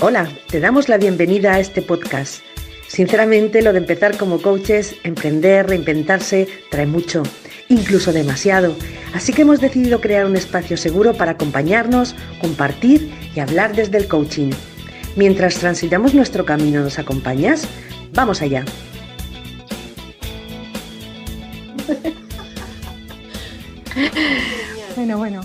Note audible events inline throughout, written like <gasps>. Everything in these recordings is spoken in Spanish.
Hola, te damos la bienvenida a este podcast. Sinceramente, lo de empezar como coaches, emprender, reinventarse, trae mucho, incluso demasiado. Así que hemos decidido crear un espacio seguro para acompañarnos, compartir y hablar desde el coaching. Mientras transitamos nuestro camino, ¿nos acompañas? Vamos allá. bueno, bueno.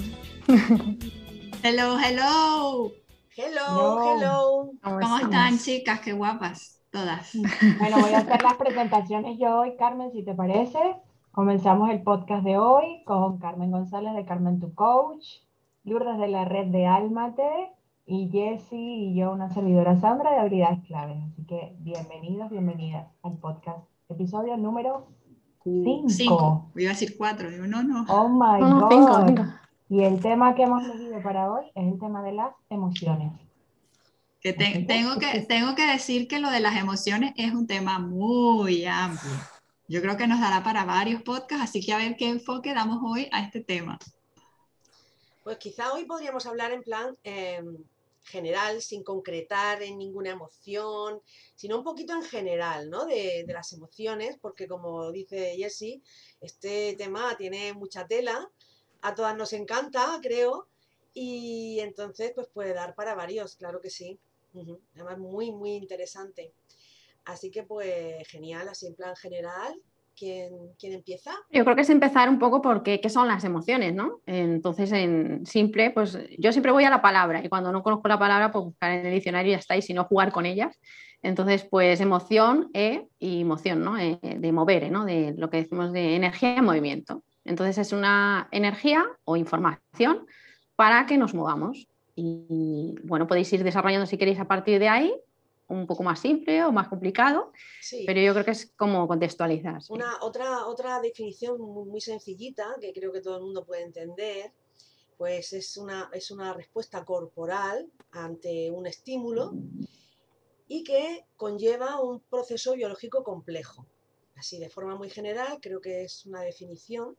Hello, hello. Hello, hello. ¿Cómo están, chicas? Qué guapas, todas. Bueno, voy a <laughs> hacer las presentaciones yo hoy, Carmen, si te parece. Comenzamos el podcast de hoy con Carmen González de Carmen Tu Coach, Lourdes de la red de Almate y Jessie y yo, una servidora Sandra de Habilidades Claves. Así que bienvenidos, bienvenidas al podcast. Episodio número 5. Cinco. Iba a decir cuatro. Digo, no, no. Oh my No, God. cinco, cinco. Y el tema que hemos elegido para hoy es el tema de las emociones. Que te- tengo, que, tengo que decir que lo de las emociones es un tema muy amplio. Yo creo que nos dará para varios podcasts, así que a ver qué enfoque damos hoy a este tema. Pues quizá hoy podríamos hablar en plan eh, general, sin concretar en ninguna emoción, sino un poquito en general, ¿no? De, de las emociones, porque como dice Jessie, este tema tiene mucha tela, a todas nos encanta, creo, y entonces pues puede dar para varios, claro que sí. Además, muy, muy interesante. Así que pues genial, así en plan general. ¿Quién, quién empieza? Yo creo que es empezar un poco por qué, son las emociones, ¿no? Entonces, en simple, pues yo siempre voy a la palabra y cuando no conozco la palabra, pues buscar en el diccionario y ya está, y si no, jugar con ellas. Entonces, pues emoción e, y moción, ¿no? Eh, de mover, ¿no? De lo que decimos de energía en movimiento. Entonces, es una energía o información para que nos movamos. Y bueno, podéis ir desarrollando si queréis a partir de ahí, un poco más simple o más complicado, Sí. pero yo creo que es como contextualizar. sí. Una, otra, otra definición muy, muy sencillita que creo que todo el mundo puede entender, pues es una, es una respuesta corporal ante un estímulo y que conlleva un proceso biológico complejo. Así, de forma muy general, creo que es una definición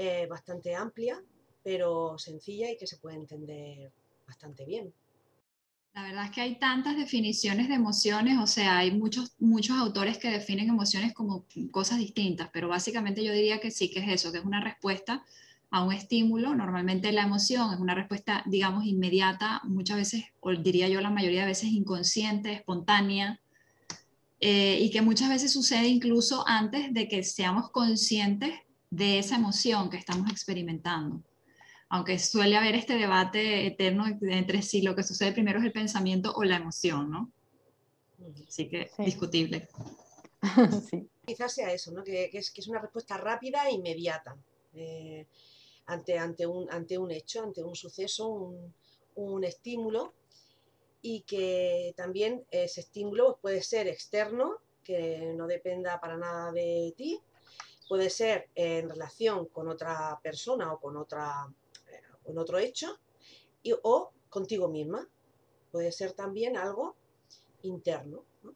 eh, bastante amplia, pero sencilla y que se puede entender bastante bien. La verdad es que hay tantas definiciones de emociones, o sea, hay muchos, muchos autores que definen emociones como cosas distintas, pero básicamente yo diría que sí, que es eso, que es una respuesta a un estímulo. Normalmente la emoción es una respuesta, digamos, inmediata, muchas veces, o diría yo la mayoría de veces inconsciente, espontánea, eh, y que muchas veces sucede incluso antes de que seamos conscientes de esa emoción que estamos experimentando aunque suele haber este debate eterno entre si lo que sucede primero es el pensamiento o la emoción, ¿no? Así que Sí. discutible. <laughs> Sí. quizás sea eso, ¿no? que, que es, que es una respuesta rápida e inmediata eh, ante, ante, un, ante un hecho, ante un suceso, un, un estímulo, y que también ese estímulo puede ser externo, que no dependa para nada de ti, puede ser en relación con otra persona o con, otra, eh, otro hecho, y, o contigo misma. Puede ser también algo interno. ¿no?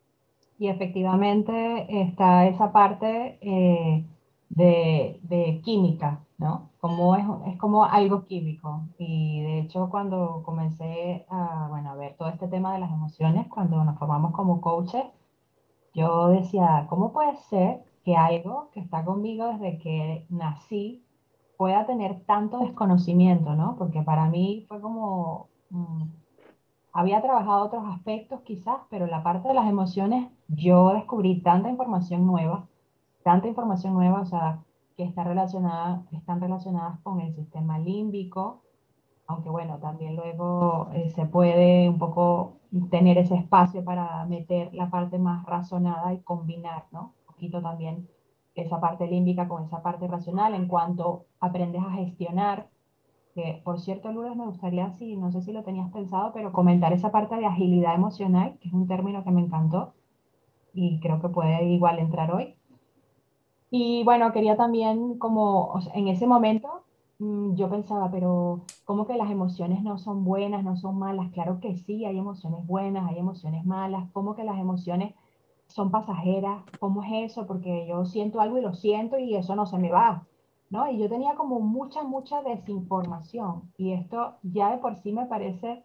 Y efectivamente está esa parte eh, de, de química, ¿no? Como es, es como algo químico. Y de hecho cuando comencé bueno, a ver todo este tema de las emociones, cuando nos formamos como coaches, yo decía, ¿cómo puede ser que algo que está conmigo desde que nací pueda tener tanto desconocimiento, ¿no? Porque para mí fue como... mm, había trabajado otros aspectos quizás, pero la parte de las emociones, yo descubrí tanta información nueva, tanta información nueva, o sea, que está relacionada, están relacionadas con el sistema límbico, aunque bueno, también luego eh, se puede un poco tener ese espacio para meter la parte más razonada y combinar, ¿no? También esa parte límbica con esa parte racional en cuanto aprendes a gestionar que por cierto, Lourdes, me gustaría, si, no sé si lo tenías pensado, pero comentar esa parte de agilidad emocional, que es un término que me encantó y creo que puede igual entrar hoy. Y bueno, quería también como, en ese momento mm, yo pensaba, pero ¿cómo que las emociones no son buenas, no son malas? Claro que sí, hay emociones buenas, hay emociones malas. ¿Cómo que las emociones son pasajeras? ¿Cómo es eso? Porque yo siento algo y lo siento y eso no se me va. ¿no? Y yo tenía como mucha, mucha desinformación y esto ya de por sí me parece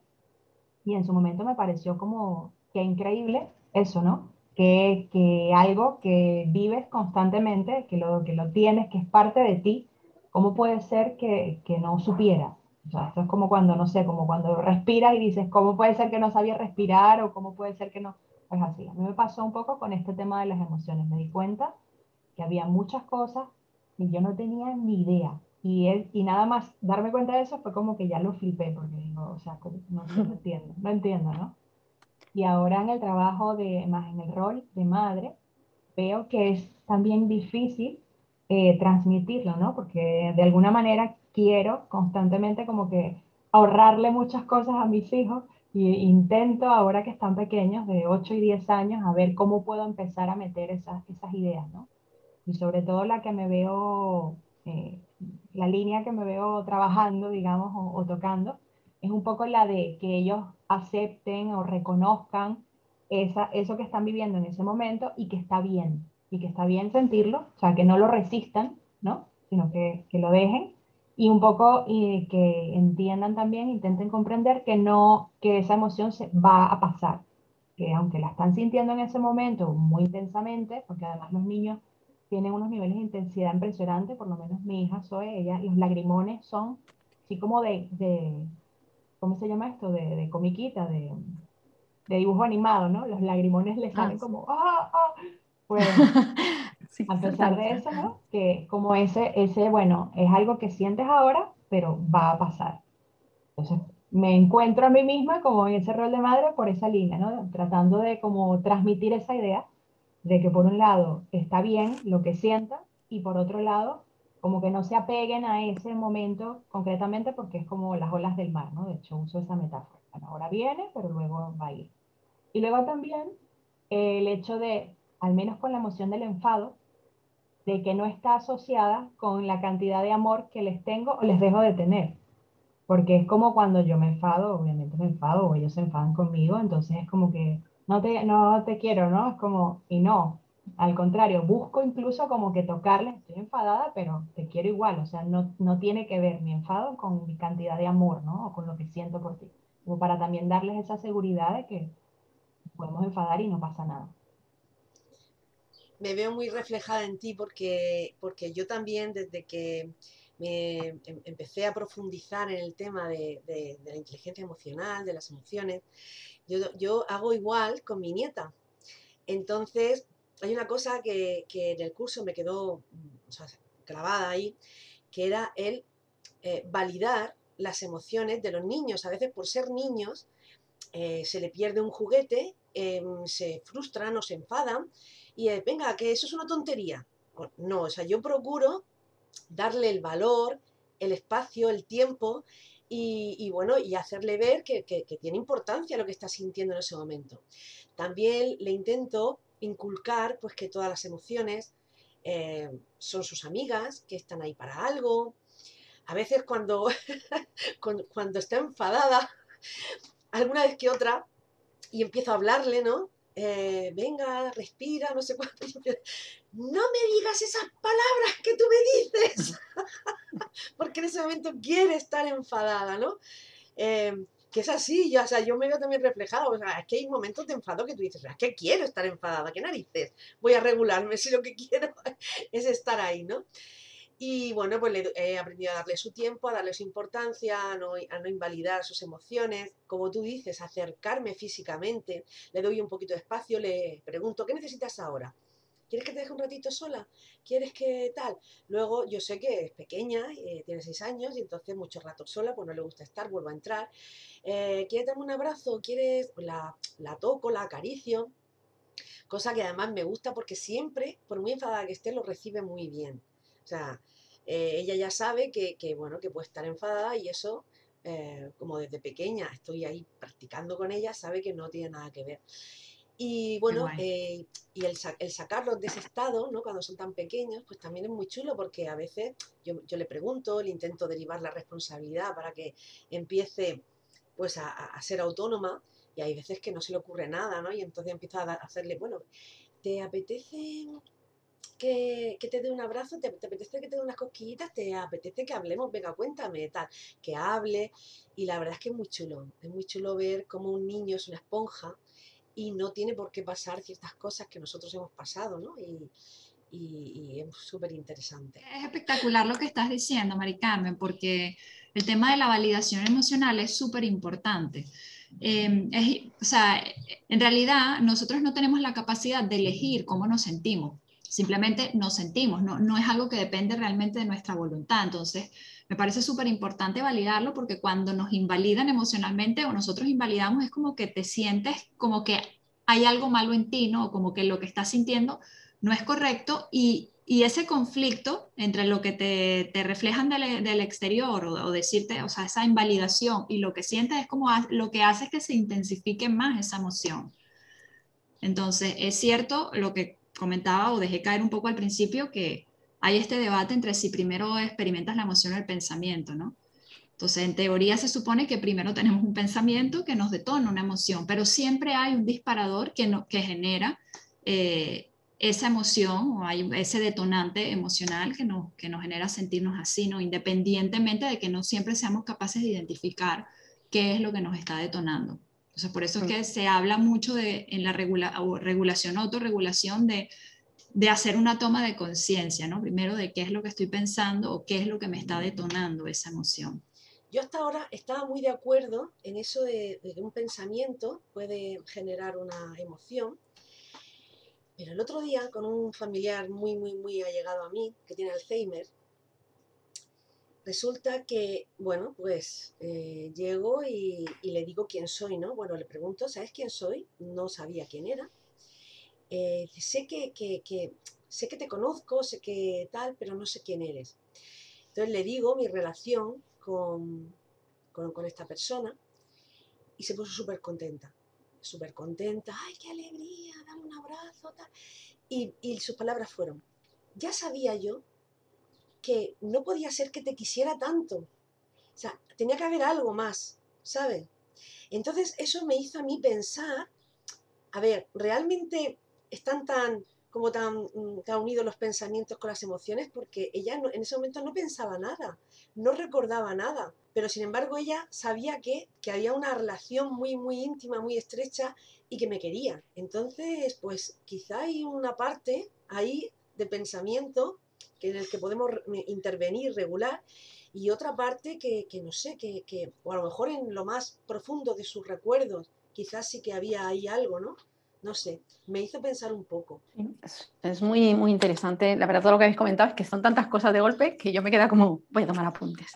y en su momento me pareció como que increíble eso, ¿no? Que, que algo que vives constantemente, que lo, que lo tienes, que es parte de ti, ¿cómo puede ser que, que no supieras? O sea, esto es como cuando, no sé, como cuando respiras y dices, ¿cómo puede ser que no sabía respirar o cómo puede ser que no? Pues así, a mí me pasó un poco con este tema de las emociones. Me di cuenta que había muchas cosas y yo no tenía ni idea. Y, él, y nada más darme cuenta de eso fue como que ya lo flipé, porque digo, o sea, no, no entiendo, no entiendo, ¿no? Y ahora en el trabajo de, más en el rol de madre, veo que es también difícil eh, transmitirlo, ¿no? Porque de alguna manera quiero constantemente como que ahorrarle muchas cosas a mis hijos y intento ahora que están pequeños, de 8 y 10 años, a ver cómo puedo empezar a meter esas, esas ideas, ¿no? Y sobre todo la que me veo, eh, la línea que me veo trabajando, digamos, o, tocando, es un poco la de que ellos acepten o reconozcan esa, eso que están viviendo en ese momento y que está bien, y que está bien sentirlo, o sea, que no lo resistan, ¿no? Sino que, que lo dejen y un poco y que entiendan también, intenten comprender que no, que esa emoción se va a pasar, que aunque la están sintiendo en ese momento muy intensamente, porque además los niños tienen unos niveles de intensidad impresionantes, por lo menos mi hija Zoe, ella, los lagrimones son así como de, de ¿cómo se llama esto? De, de comiquita, de, de, dibujo animado, ¿no? Los lagrimones le salen ah, como, ¡ah, ah! Pues, <laughs> a pesar de eso, ¿no? Que como ese, ese, bueno, es algo que sientes ahora, pero va a pasar. Entonces, me encuentro a mí misma como en ese rol de madre por esa línea, ¿no? Tratando de como transmitir esa idea de que por un lado está bien lo que sientan y por otro lado como que no se apeguen a ese momento concretamente porque es como las olas del mar, ¿no? De hecho uso esa metáfora. Bueno, ahora viene, pero luego va a ir. Y luego también el hecho de, al menos con la emoción del enfado, de que no está asociada con la cantidad de amor que les tengo o les dejo de tener. Porque es como cuando yo me enfado, obviamente me enfado o ellos se enfadan conmigo, entonces es como que no te, no te quiero, ¿no? Es como, y no, al contrario, busco incluso como que tocarles, estoy enfadada, pero te quiero igual, o sea, no, no tiene que ver mi enfado con mi cantidad de amor, ¿no? O con lo que siento por ti. Como para también darles esa seguridad de que podemos enfadar y no pasa nada me veo muy reflejada en ti porque, porque yo también desde que me em, empecé a profundizar en el tema de, la inteligencia emocional, de las emociones, yo, hago igual con mi nieta. Entonces, hay una cosa que, en el curso me quedó grabada ahí, que era el eh, validar las emociones de los niños. A veces por ser niños eh, se le pierde un juguete, em, se frustran o se enfadan y venga, que eso es una tontería. No, o sea, yo procuro darle el valor, el espacio, el tiempo y, bueno, y hacerle ver que, tiene importancia lo que está sintiendo en ese momento. También le intento inculcar pues que todas las emociones eh, son sus amigas, que están ahí para algo. A veces cuando, <laughs> cuando está enfadada, alguna vez que otra, y empiezo a hablarle, ¿no? Eh, venga, respira, no sé cuánto. <laughs> No me digas esas palabras que tú me dices, <laughs> porque en ese momento quiere estar enfadada, ¿no? Eh, que es así, yo, o sea, yo me veo también reflejada, o sea, es que hay momentos de enfado que tú dices, es que quiero estar enfadada, ¿qué narices? Voy a regularme <laughs> si lo que quiero es estar ahí, ¿no? Y bueno, pues he aprendido a darle su tiempo, a darle su importancia, a no, a no, invalidar sus emociones. Como tú dices, acercarme físicamente. Le doy un poquito de espacio, le pregunto, ¿qué necesitas ahora? ¿Quieres que te deje un ratito sola? ¿Quieres que tal? Luego yo sé que es pequeña, eh, tiene seis años y entonces mucho rato sola, pues no le gusta estar, vuelvo a entrar. Eh, ¿Quieres darme un abrazo? ¿Quieres? La, la toco, la acaricio. Cosa que además me gusta porque siempre, por muy enfadada que esté, lo recibe muy bien. O sea, eh, ella ya sabe que, bueno, que puede estar enfadada y eso, eh, como desde pequeña estoy ahí practicando con ella, sabe que no tiene nada que ver. Y bueno, eh, y el, sacarlos de ese estado, ¿no? Cuando son tan pequeños, pues también es muy chulo porque a veces yo, le pregunto, le intento derivar la responsabilidad para que empiece pues a, a, ser autónoma y hay veces que no se le ocurre nada, ¿no? Y entonces empiezo a hacerle, bueno, ¿te apetece que, te dé un abrazo, te, apetece que te dé unas cosquillitas, te apetece que hablemos, venga, cuéntame, tal, que hable. Y la verdad es que es muy chulo, es muy chulo ver cómo un niño es una esponja y no tiene por qué pasar ciertas cosas que nosotros hemos pasado, ¿no? Y, es súper interesante. Es espectacular lo que estás diciendo, Mari Carmen, porque el tema de la validación emocional es súper importante. Em, o sea, en realidad nosotros no tenemos la capacidad de elegir cómo nos sentimos simplemente nos sentimos, no, no es algo que depende realmente de nuestra voluntad. Entonces, me parece súper importante validarlo porque cuando nos invalidan emocionalmente o nosotros invalidamos es como que te sientes como que hay algo malo en ti, ¿no? Como que lo que estás sintiendo no es correcto y, y ese conflicto entre lo que te, te reflejan del, del exterior o, o, decirte, o sea, esa invalidación y lo que sientes es como lo que hace que se intensifique más esa emoción. Entonces, es cierto lo que comentaba o dejé caer un poco al principio que hay este debate entre si primero experimentas la emoción o el pensamiento, ¿no? Entonces, en teoría se supone que primero tenemos un pensamiento que nos detona una emoción, pero siempre hay un disparador que, no, que genera eh, esa emoción o hay ese detonante emocional que nos, que nos genera sentirnos así, ¿no? Independientemente de que no siempre seamos capaces de identificar qué es lo que nos está detonando por eso es que se habla mucho de, en la regula, regulación, autorregulación, de, de hacer una toma de conciencia, ¿no? Primero de qué es lo que estoy pensando o qué es lo que me está detonando esa emoción. Yo hasta ahora estaba muy de acuerdo en eso de, de que un pensamiento puede generar una emoción, pero el otro día con un familiar muy, muy, muy allegado a mí, que tiene Alzheimer, Resulta que, bueno, pues eh, llego y, le digo quién soy, ¿no? Bueno, le pregunto, ¿sabes quién soy? No sabía quién era. Eh, sé que, sé que te conozco, sé que tal, pero no sé quién eres. Entonces le digo mi relación con, con, esta persona y se puso súper contenta, súper contenta, ¡ay, qué alegría! Dame un abrazo, tal. Y, y sus palabras fueron, ya sabía yo que no podía ser que te quisiera tanto. O sea, tenía que haber algo más, ¿sabes? Entonces eso me hizo a mí pensar, a ver, ¿realmente están tan como tan, mm, tan unidos los pensamientos con las emociones? Porque ella en ese momento no pensaba nada, no recordaba nada, pero sin embargo ella sabía que, que había una relación muy, muy íntima, muy estrecha y que me quería. Entonces, pues quizá hay una parte ahí de pensamiento que en el que podemos intervenir, regular, y otra parte que, no sé, que, que, o a lo mejor en lo más profundo de sus recuerdos, quizás sí que había ahí algo, ¿no? No sé, me hizo pensar un poco. Es, muy, muy interesante. La verdad, todo lo que habéis comentado es que son tantas cosas de golpe que yo me queda como, voy a tomar apuntes.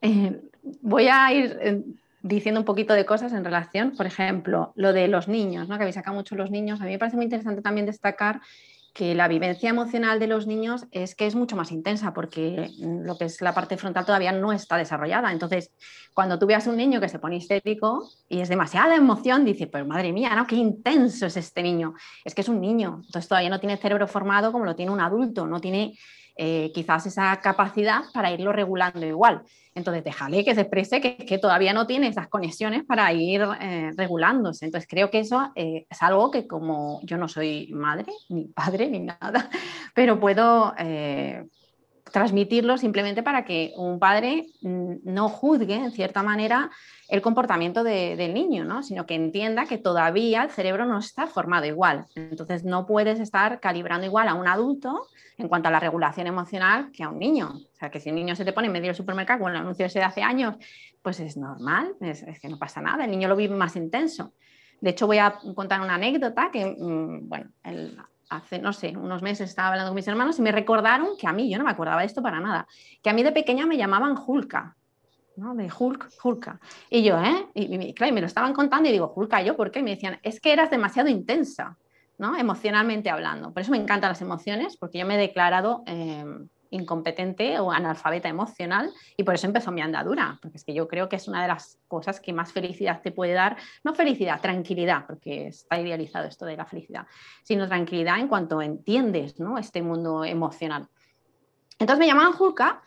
Eh, voy a ir eh, diciendo un poquito de cosas en relación, por ejemplo, lo de los niños, ¿no? que habéis sacado mucho los niños. A mí me parece muy interesante también destacar que la vivencia emocional de los niños es que es mucho más intensa porque lo que es la parte frontal todavía no está desarrollada. Entonces, cuando tú veas un niño que se pone histérico y es demasiada emoción, dice, pues madre mía, ¿no? Qué intenso es este niño. Es que es un niño, entonces todavía no tiene cerebro formado como lo tiene un adulto, no tiene eh, quizás esa capacidad para irlo regulando igual. Entonces, déjale que se exprese que, que todavía no tiene esas conexiones para ir eh, regulándose. Entonces, creo que eso eh, es algo que como yo no soy madre, ni padre, ni nada, <laughs> pero puedo transmitirlo simplemente para que un padre mm, no juzgue, en cierta manera, el comportamiento del niño, ¿no? sino que entienda que todavía el cerebro no está formado igual. Entonces no puedes estar calibrando igual a un adulto en cuanto a la regulación emocional que a un niño. O sea, que si un niño se te pone en medio del supermercado con el anuncio ese de hace años, pues es normal, es, que no pasa nada, el niño lo vive más intenso. De hecho, voy a contar una anécdota que, mm, bueno, hace, no sé, unos meses estaba hablando con mis hermanos y me recordaron que a mí, yo no me acordaba de esto para nada, que a mí de pequeña me llamaban Julka. ¿no? De Hulk, Hulka. Y yo, ¿eh? Y, claro, me lo estaban contando y digo, Hulka, ¿yo por qué? Y me decían, es que eras demasiado intensa, ¿no? Emocionalmente hablando. Por eso me encantan las emociones, porque yo me he declarado eh, incompetente o analfabeta emocional y por eso empezó mi andadura, porque es que yo creo que es una de las cosas que más felicidad te puede dar, no felicidad, tranquilidad, porque está idealizado esto de la felicidad, sino tranquilidad en cuanto entiendes ¿no? este mundo emocional. Entonces me llamaban Hulka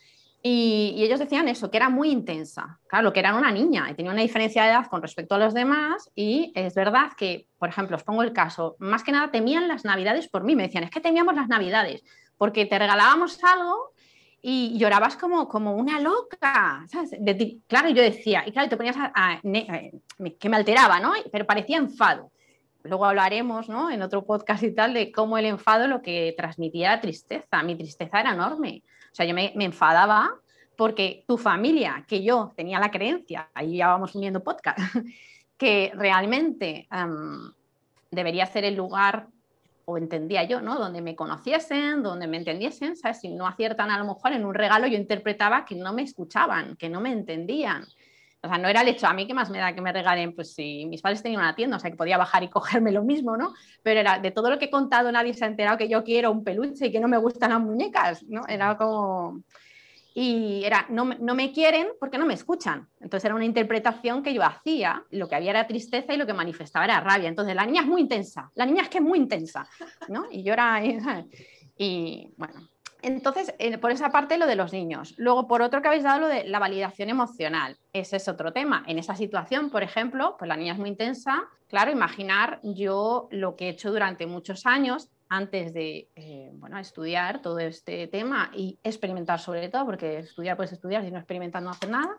Y, ellos decían eso, que era muy intensa. Claro, que era una niña y tenía una diferencia de edad con respecto a los demás. Y es verdad que, por ejemplo, os pongo el caso, más que nada temían las navidades por mí. Me decían, es que temíamos las navidades porque te regalábamos algo y llorabas como, como una loca. claro, yo decía, y claro, te ponías a, que me alteraba, ¿no? Pero parecía enfado. Luego hablaremos ¿no? en otro podcast y tal de cómo el enfado lo que transmitía tristeza. Mi tristeza era enorme. O sea, yo me, enfadaba porque tu familia, que yo tenía la creencia, ahí ya vamos uniendo podcast, <laughs> que realmente debería ser el lugar, o entendía yo, ¿no? Donde me conociesen, donde me entendiesen, ¿sabes? Si no aciertan a lo mejor en un regalo, yo interpretaba que no me escuchaban, que no me entendían. O sea, no era el hecho, a mí qué más me da que me regalen, pues si mis padres tenían una tienda, o sea, que podía bajar y <laughs> cogerme lo mismo, ¿no? Pero era de todo lo que he contado, nadie se ha enterado que yo quiero un peluche y que no me gustan las muñecas, ¿no? Era como... Y era, no, no me quieren porque no me escuchan. Entonces era una interpretación que yo hacía, lo que había era tristeza y lo que manifestaba era rabia. Entonces la niña es muy intensa, la niña es que es muy intensa, ¿no? Y yo era... Y bueno, entonces, eh, por esa parte lo de los niños. Luego, por otro que habéis dado lo de la validación emocional. Ese es otro tema. En esa situación, por ejemplo, pues la niña es muy intensa. Claro, imaginar yo lo que he hecho durante muchos años antes de eh, bueno, estudiar todo este tema y experimentar sobre todo, porque estudiar puedes estudiar, si no experimentas no haces nada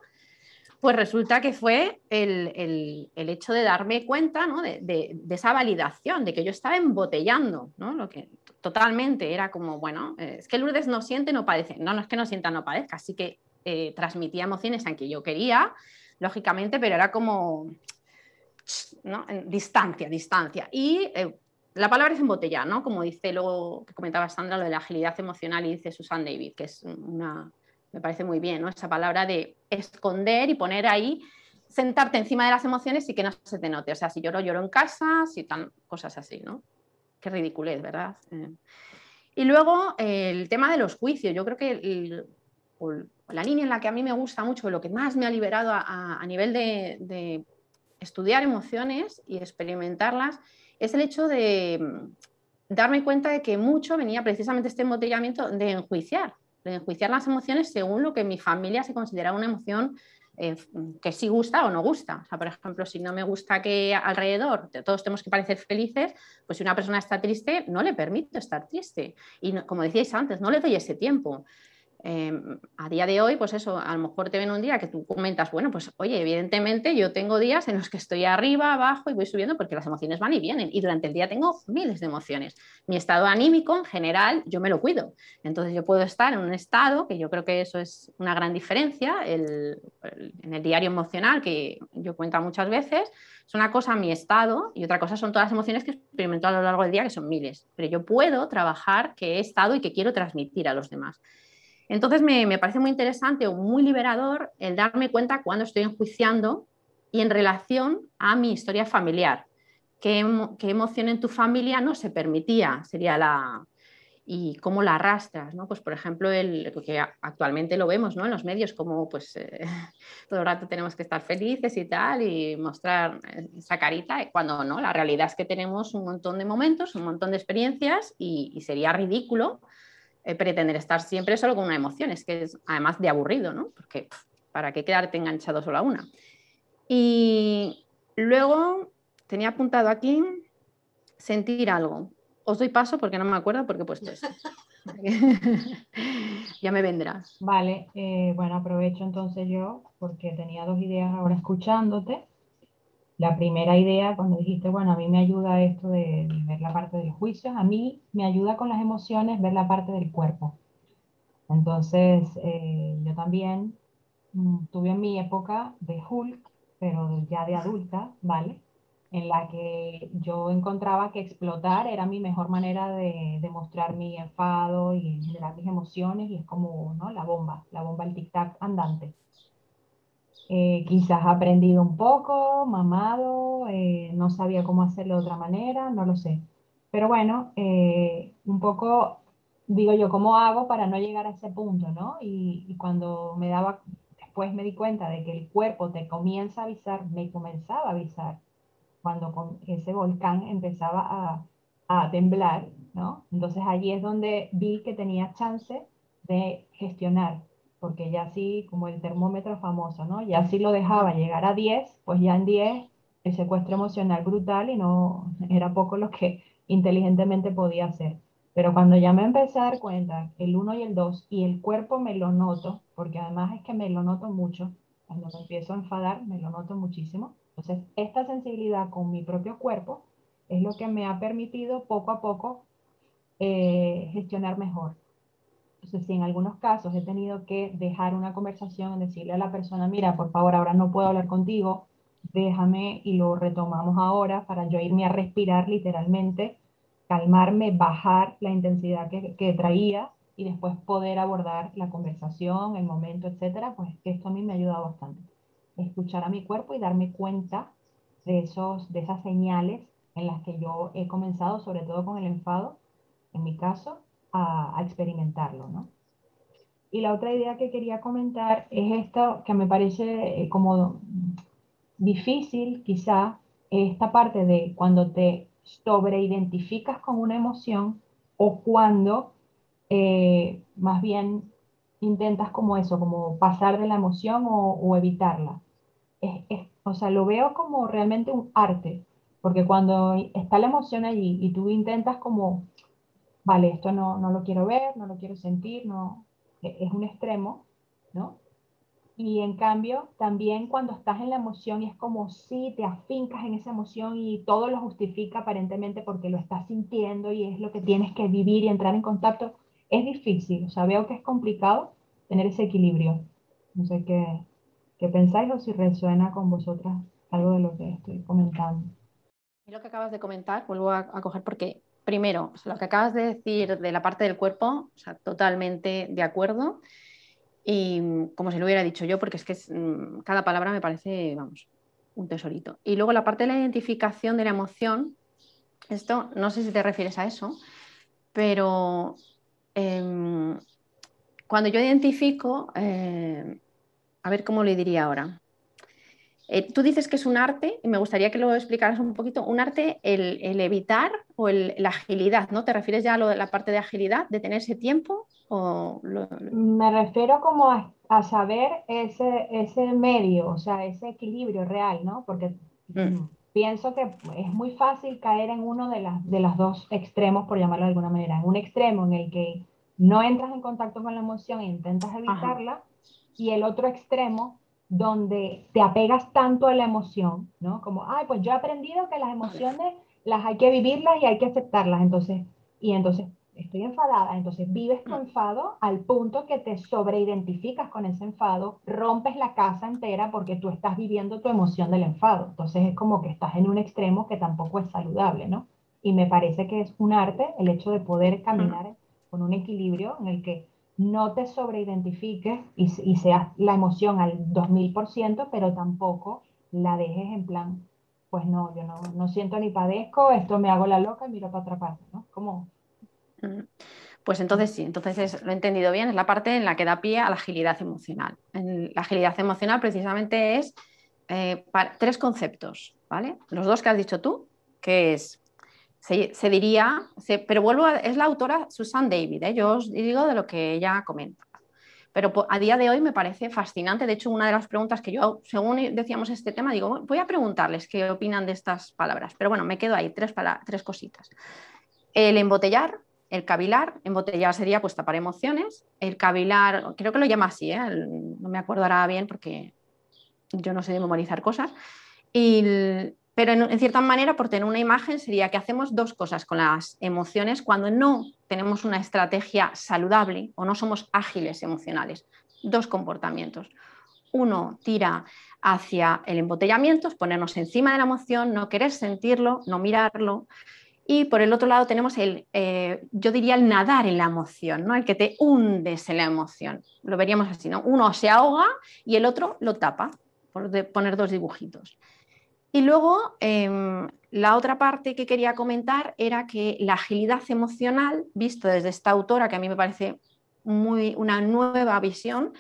pues resulta que fue el, hecho de darme cuenta de, esa validación, de que yo estaba embotellando, ¿no? lo que totalmente era como, bueno, eh, es que Lourdes no siente, no padece. No, no es que no sienta, no padezca, así que eh, transmitía emociones aunque yo quería, lógicamente, pero era como, <tsk> ¿no? Distancia, distancia. Y la palabra es embotellar, ¿no? Como dice luego, que comentaba Sandra, lo de la agilidad emocional y dice Susan David, que es una me parece muy bien, ¿no? Esa palabra de esconder y poner ahí, sentarte encima de las emociones y que no se te note. O sea, si lloro, lloro en casa, si tan, cosas así, ¿no? Qué ridiculez, ¿verdad? Eh, y luego el tema de los juicios. Yo creo que la línea en la que a mí me gusta mucho, lo que más me ha liberado a, nivel de, de, estudiar emociones y experimentarlas, es el hecho de mm, darme cuenta de que mucho venía precisamente este embotellamiento de enjuiciar de enjuiciar las emociones según lo que mi familia se considera una emoción eh, que sí gusta o no gusta. O sea, por ejemplo, si no me gusta que alrededor todos tenemos que parecer felices, pues si una persona está triste, no le permito estar triste. Y como decíais antes, no le doy ese tiempo. Em, a día de hoy, pues eso, a lo mejor te ven un día que tú comentas, bueno, pues oye, evidentemente yo tengo días en los que estoy arriba, abajo y voy subiendo porque las emociones van y vienen y durante el día tengo miles de emociones. Mi estado anímico en general, yo me lo cuido. Entonces yo puedo estar en un estado, que yo creo que eso es una gran diferencia, en el diario emocional que yo cuento muchas veces, es una cosa mi estado y otra cosa son todas las emociones que experimento a lo largo del día, que son miles. Pero yo puedo trabajar que he estado y que quiero transmitir a los demás. Entonces me, parece muy interesante o muy liberador el darme cuenta cuando estoy enjuiciando y en relación a mi historia familiar. ¿Qué, emoción en tu familia no se permitía? Sería la... y cómo la arrastras, ¿no? Pues por ejemplo, el, que actualmente lo vemos ¿no? en los medios, como pues eh, <laughs> todo el rato tenemos que estar felices y tal, y mostrar esa carita, cuando no, la realidad es que tenemos un montón de momentos, un montón de experiencias y sería ridículo eh, pretender estar siempre solo con una emoción, es que es además de aburrido, ¿no? Porque ¿para qué quedarte enganchado solo a una? Y luego tenía apuntado aquí sentir algo. Os doy paso porque no me acuerdo porque he puesto eso. <laughs> ya me vendrás. Vale, eh, bueno, aprovecho entonces yo porque tenía dos ideas ahora escuchándote la primera idea, cuando dijiste, bueno, a mí me ayuda esto de, ver la parte del juicio, a mí me ayuda con las emociones ver la parte del cuerpo. Entonces, eh, yo también mm, tuve mi época de Hulk, pero ya de adulta, ¿vale? En la que yo encontraba que explotar era mi mejor manera de demostrar mi enfado y generar mis emociones, y es como, ¿no? La bomba, la bomba, el tic-tac andante. Eh, quizás aprendido un poco, mamado, eh, no sabía cómo hacerlo de otra manera, no lo sé. Pero bueno, eh, un poco digo yo, ¿cómo hago para no llegar a ese punto, no? Y, cuando me daba, después me di cuenta de que el cuerpo te comienza a avisar, me comenzaba a avisar, cuando con ese volcán empezaba a, a temblar, ¿no? Entonces allí es donde vi que tenía chance de gestionar porque ya sí, como el termómetro famoso, ¿no? Ya si lo dejaba llegar a 10, pues ya en 10 el secuestro emocional brutal y no era poco lo que inteligentemente podía hacer. Pero cuando ya me empecé a dar cuenta, el 1 y el 2, y el cuerpo me lo noto, porque además es que me lo noto mucho, cuando me empiezo a enfadar, me lo noto muchísimo. Entonces, esta sensibilidad con mi propio cuerpo es lo que me ha permitido poco a poco eh, gestionar mejor. Entonces, si en algunos casos he tenido que dejar una conversación, decirle a la persona, mira, por favor, ahora no puedo hablar contigo, déjame y lo retomamos ahora para yo irme a respirar literalmente, calmarme, bajar la intensidad que, que traía y después poder abordar la conversación, el momento, etcétera, pues esto a mí me ha ayudado bastante. Escuchar a mi cuerpo y darme cuenta de, esos, de esas señales en las que yo he comenzado, sobre todo con el enfado, en mi caso, a, experimentarlo, ¿no? Y la otra idea que quería comentar es esto que me parece eh, como difícil, quizá, esta parte de cuando te sobreidentificas con una emoción o cuando eh, más bien intentas como eso, como pasar de la emoción o, evitarla. o sea, lo veo como realmente un arte, porque cuando está la emoción allí y tú intentas como, vale, esto no, no lo quiero ver, no lo quiero sentir, no, e, es un extremo, ¿no? Y en cambio, también cuando estás en la emoción y es como si te afincas en esa emoción y todo lo justifica aparentemente porque lo estás sintiendo y es lo que tienes que vivir y entrar en contacto, es difícil, o sea, veo que es complicado tener ese equilibrio. No sé qué, qué pensáis o si resuena con vosotras algo de lo que estoy comentando. Lo que acabas de comentar, vuelvo a, coger porque, primero, lo que acabas de decir de la parte del cuerpo, totalmente de acuerdo. Y como se lo hubiera dicho yo, porque es que mm, cada palabra me parece, vamos, un tesorito. Y luego la parte de la identificación de la emoción, esto no sé si te refieres a eso, pero Em, cuando yo identifico, eh, a ver cómo le diría ahora. Eh, tú dices que es un arte, y me gustaría que lo explicaras un poquito, un arte el, evitar o la agilidad, ¿no? ¿Te refieres ya a lo de la parte de agilidad, de tener ese tiempo? O Me refiero como a, saber ese, ese, medio, o sea, ese equilibrio real, ¿no? Porque mm. pienso que es muy fácil caer en uno de, las, de los dos extremos, por llamarlo de alguna manera. En un extremo en el que no entras en contacto con la emoción e intentas evitarla, y el otro extremo donde te apegas tanto a la emoción, ¿no? Como, ay, pues yo he aprendido que las emociones las hay que vivirlas y hay que aceptarlas, entonces, y entonces estoy enfadada, entonces vives tu mm. enfado al punto que te sobreidentificas con ese enfado, rompes la casa entera porque tú estás viviendo tu emoción del enfado, entonces es como que estás en un extremo que tampoco es saludable, ¿no? Y me parece que es un arte el hecho de poder caminar mm con un equilibrio en el que no te sobreidentifiques y, y seas la emoción al 2000%, pero tampoco la dejes en plan, pues no, yo no, no siento ni padezco, esto me hago la loca y miro para otra parte, ¿no? ¿Cómo? Mm. Pues entonces sí, entonces lo he entendido bien, es la parte en la que da pie a la agilidad emocional. la agilidad emocional precisamente es eh, tres conceptos, ¿vale? Los dos que has dicho tú, que es se, diría, pero vuelvo, a, es la autora Susan David, ¿eh? yo os digo de lo que ella comenta. Pero a día de hoy me parece fascinante. De hecho, una de las preguntas que yo, según decíamos este tema, digo, voy a preguntarles qué opinan de estas palabras. Pero bueno, me quedo ahí, tres, tres cositas. El embotellar, el cavilar, embotellar sería pues tapar emociones. El cavilar, creo que lo llama así, ¿eh? no me acuerdo ahora bien porque yo no sé de memorizar cosas. Y el, pero en, cierta manera, por tener una imagen, sería que hacemos dos cosas con las emociones cuando no tenemos una estrategia saludable o no somos ágiles emocionales. Dos comportamientos. Uno tira hacia el embotellamiento, ponernos encima de la emoción, no querer sentirlo, no mirarlo. Y por el otro lado tenemos el, eh, yo diría el nadar en la emoción, ¿no? el que te hundes en la emoción. Lo veríamos así, ¿no? Uno se ahoga y el otro lo tapa, por poner dos dibujitos. Y luego, em, la otra parte que quería comentar era que la agilidad emocional, visto desde esta autora, que a mí me parece muy, una nueva visión,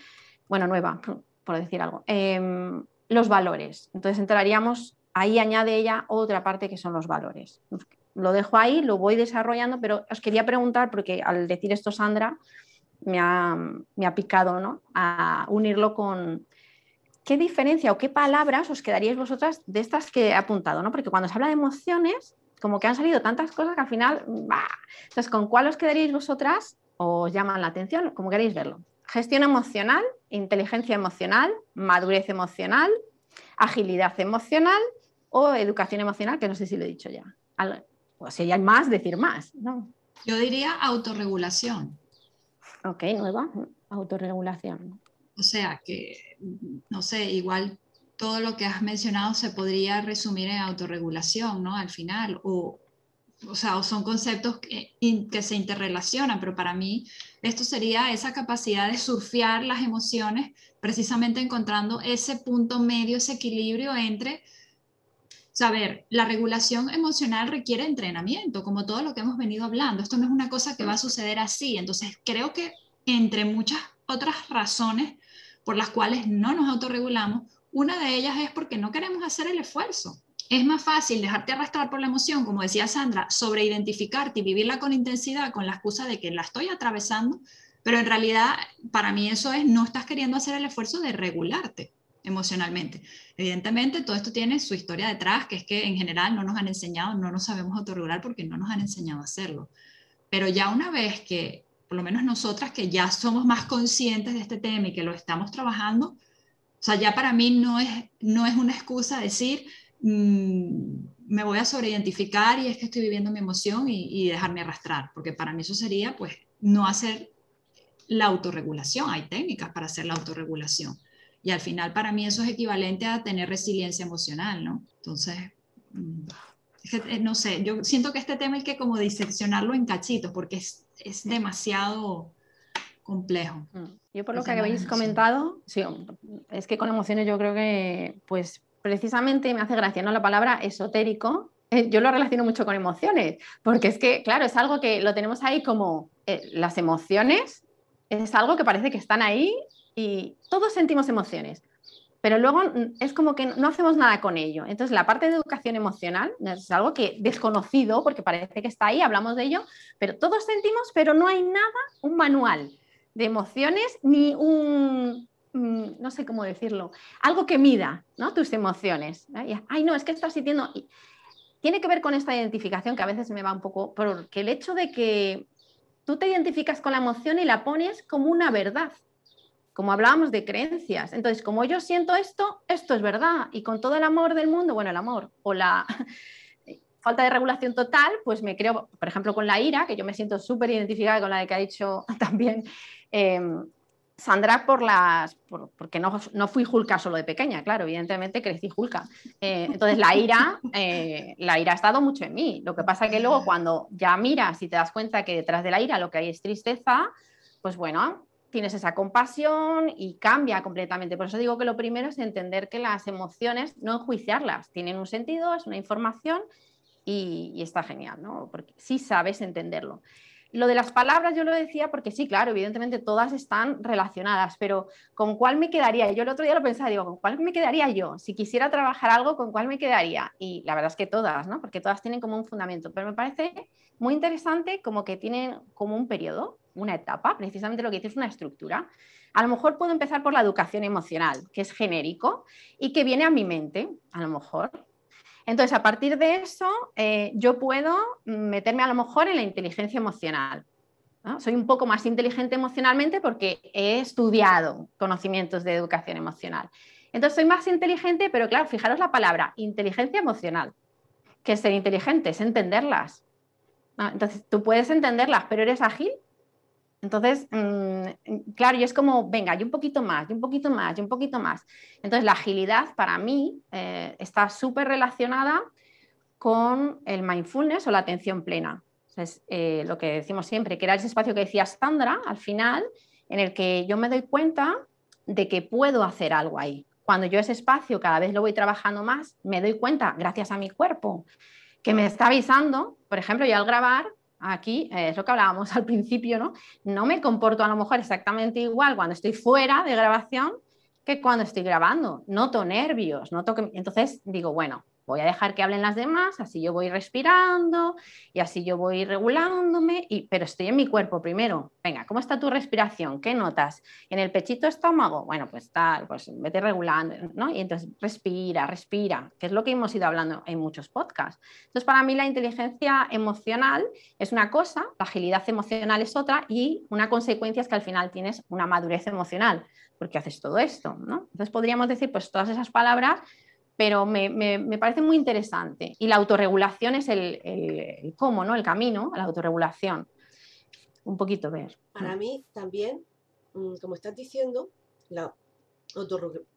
bueno, nueva, <laughs> por decir algo, em, los valores. Entonces entraríamos, ahí añade ella otra parte que son los valores. Lo dejo ahí, lo voy desarrollando, pero os quería preguntar, porque al decir esto Sandra, me ha, me ha picado ¿no? a unirlo con qué diferencia o qué palabras os quedaríais vosotras de estas que he apuntado, ¿no? Porque cuando se habla de emociones, como que han salido tantas cosas que al final, bah. entonces, ¿con cuál os quedaríais vosotras o os llaman la atención? Como queréis verlo. Gestión emocional, inteligencia emocional, madurez emocional, agilidad emocional o educación emocional, que no sé si lo he dicho ya. O si hay más, decir más. ¿no? Yo diría autorregulación. Ok, nueva, autorregulación. O sea que, no sé, igual todo lo que has mencionado se podría resumir en autorregulación, ¿no? Al final, o, o sea, o son conceptos que, que, se interrelacionan, pero para mí esto sería esa capacidad de surfear las emociones, precisamente encontrando ese punto medio, ese equilibrio entre, saber, la regulación emocional requiere entrenamiento, como todo lo que hemos venido hablando. Esto no es una cosa que va a suceder así. Entonces, creo que entre muchas otras razones por las cuales no nos autorregulamos, una de ellas es porque no queremos hacer el esfuerzo. Es más fácil dejarte arrastrar por la emoción, como decía Sandra, sobre identificarte y vivirla con intensidad con la excusa de que la estoy atravesando, pero en realidad para mí eso es no estás queriendo hacer el esfuerzo de regularte emocionalmente. Evidentemente todo esto tiene su historia detrás, que es que en general no nos han enseñado, no nos sabemos autorregular porque no nos han enseñado a hacerlo. Pero ya una vez que, por lo menos nosotras que ya somos más conscientes de este tema y que lo estamos trabajando, o sea, ya para mí no es, no es una excusa decir, mm, me voy a sobreidentificar y es que estoy viviendo mi emoción y, dejarme arrastrar, porque para mí eso sería, pues, no hacer la autorregulación. Hay técnicas para hacer la autorregulación. Y al final, para mí eso es equivalente a tener resiliencia emocional, ¿no? Entonces, mm, eh, no sé, yo siento que este tema hay que como diseccionarlo en cachitos, porque es, es demasiado complejo. Mm. Yo por lo que habéis comentado, sí, es que con emociones yo creo que, pues precisamente me hace gracia, ¿no? La palabra esotérico, eh, yo lo relaciono mucho con emociones, porque es que, claro, es algo que lo tenemos ahí como eh, las emociones, es algo que parece que están ahí y todos sentimos emociones, pero luego es como que no hacemos nada con ello. Entonces, la parte de educación emocional es algo que desconocido, porque parece que está ahí, hablamos de ello, pero todos sentimos, pero no hay nada, un manual de emociones ni un, mm, no sé cómo decirlo, algo que mida ¿no? tus emociones. Ay, no, es que estás sintiendo... Tiene que ver con esta identificación que a veces me va un poco, porque el hecho de que tú te identificas con la emoción y la pones como una verdad, como hablábamos de creencias. Entonces, como yo siento esto, esto es verdad. Y con todo el amor del mundo, bueno, el amor o la <laughs> falta de regulación total, pues me creo, por ejemplo, con la ira, que yo me siento súper identificada con la de que ha dicho <laughs> también Em, Sandra por las, porque no, no, fui Julka solo de pequeña, claro, evidentemente crecí Julka. Eh, entonces la ira, <laughs> eh, la ira ha estado mucho en mí. Lo que pasa que luego cuando ya miras y te das cuenta que detrás de la ira lo que hay es tristeza, pues bueno, tienes esa compasión y cambia completamente. Por eso digo que lo primero es entender que las emociones, no enjuiciarlas, tienen un sentido, es una información y, está genial, ¿no? Porque sí sabes entenderlo. Lo de las palabras yo lo decía porque sí, claro, evidentemente todas están relacionadas, pero ¿con cuál me quedaría? Yo el otro día lo pensaba, digo, ¿con cuál me quedaría yo? Si quisiera trabajar algo, ¿con cuál me quedaría? Y la verdad es que todas, ¿no? Porque todas tienen como un fundamento, pero me parece muy interesante como que tienen como un periodo, una etapa, precisamente lo que dice es una estructura. A lo mejor puedo empezar por la educación emocional, que es genérico y que viene a mi mente, a lo mejor, entonces, a partir de eso, eh, yo puedo meterme a lo mejor en la inteligencia emocional. Soy un poco más inteligente emocionalmente porque he estudiado conocimientos de educación emocional. Entonces, soy más inteligente, pero claro, fijaros la palabra, inteligencia emocional. que es ser inteligente? Es entenderlas. Entonces, tú puedes entenderlas, pero eres ágil entonces, mm, claro, es como, venga, y un poquito más, y un poquito más, y un poquito más. Entonces, la agilidad para mí eh, está súper relacionada con el mindfulness o la atención plena. Es eh, lo que decimos siempre, que era ese espacio que decía Sandra al final, en el que yo me doy cuenta de que puedo hacer algo ahí. Cuando yo ese espacio cada vez lo voy trabajando más, me doy cuenta, gracias a mi cuerpo, que me está avisando, por ejemplo, yo al grabar aquí eh, es lo que hablábamos <laughs> al principio, ¿no? No me comporto a lo mejor exactamente igual cuando estoy fuera de grabación que cuando estoy grabando. Noto nervios, noto que... Entonces digo, bueno, voy a dejar que hablen las demás, así yo voy respirando y así yo voy regulándome, y, pero estoy en mi cuerpo primero. Venga, ¿cómo está tu respiración? ¿Qué notas? ¿En el pechito estómago? Bueno, pues tal, pues vete regulando, ¿no? Y entonces respira, respira, que es lo que hemos ido hablando en muchos podcasts. Entonces, para mí la inteligencia emocional es una cosa, la agilidad emocional es otra y una consecuencia es que al final tienes una madurez emocional porque haces todo esto, ¿no? Entonces podríamos decir, pues todas esas palabras pero me, me, parece muy interesante. Y la autorregulación es el, el, cómo, ¿no? El camino a la autorregulación. Un poquito ver. Para mí también, mm, como estás diciendo, la,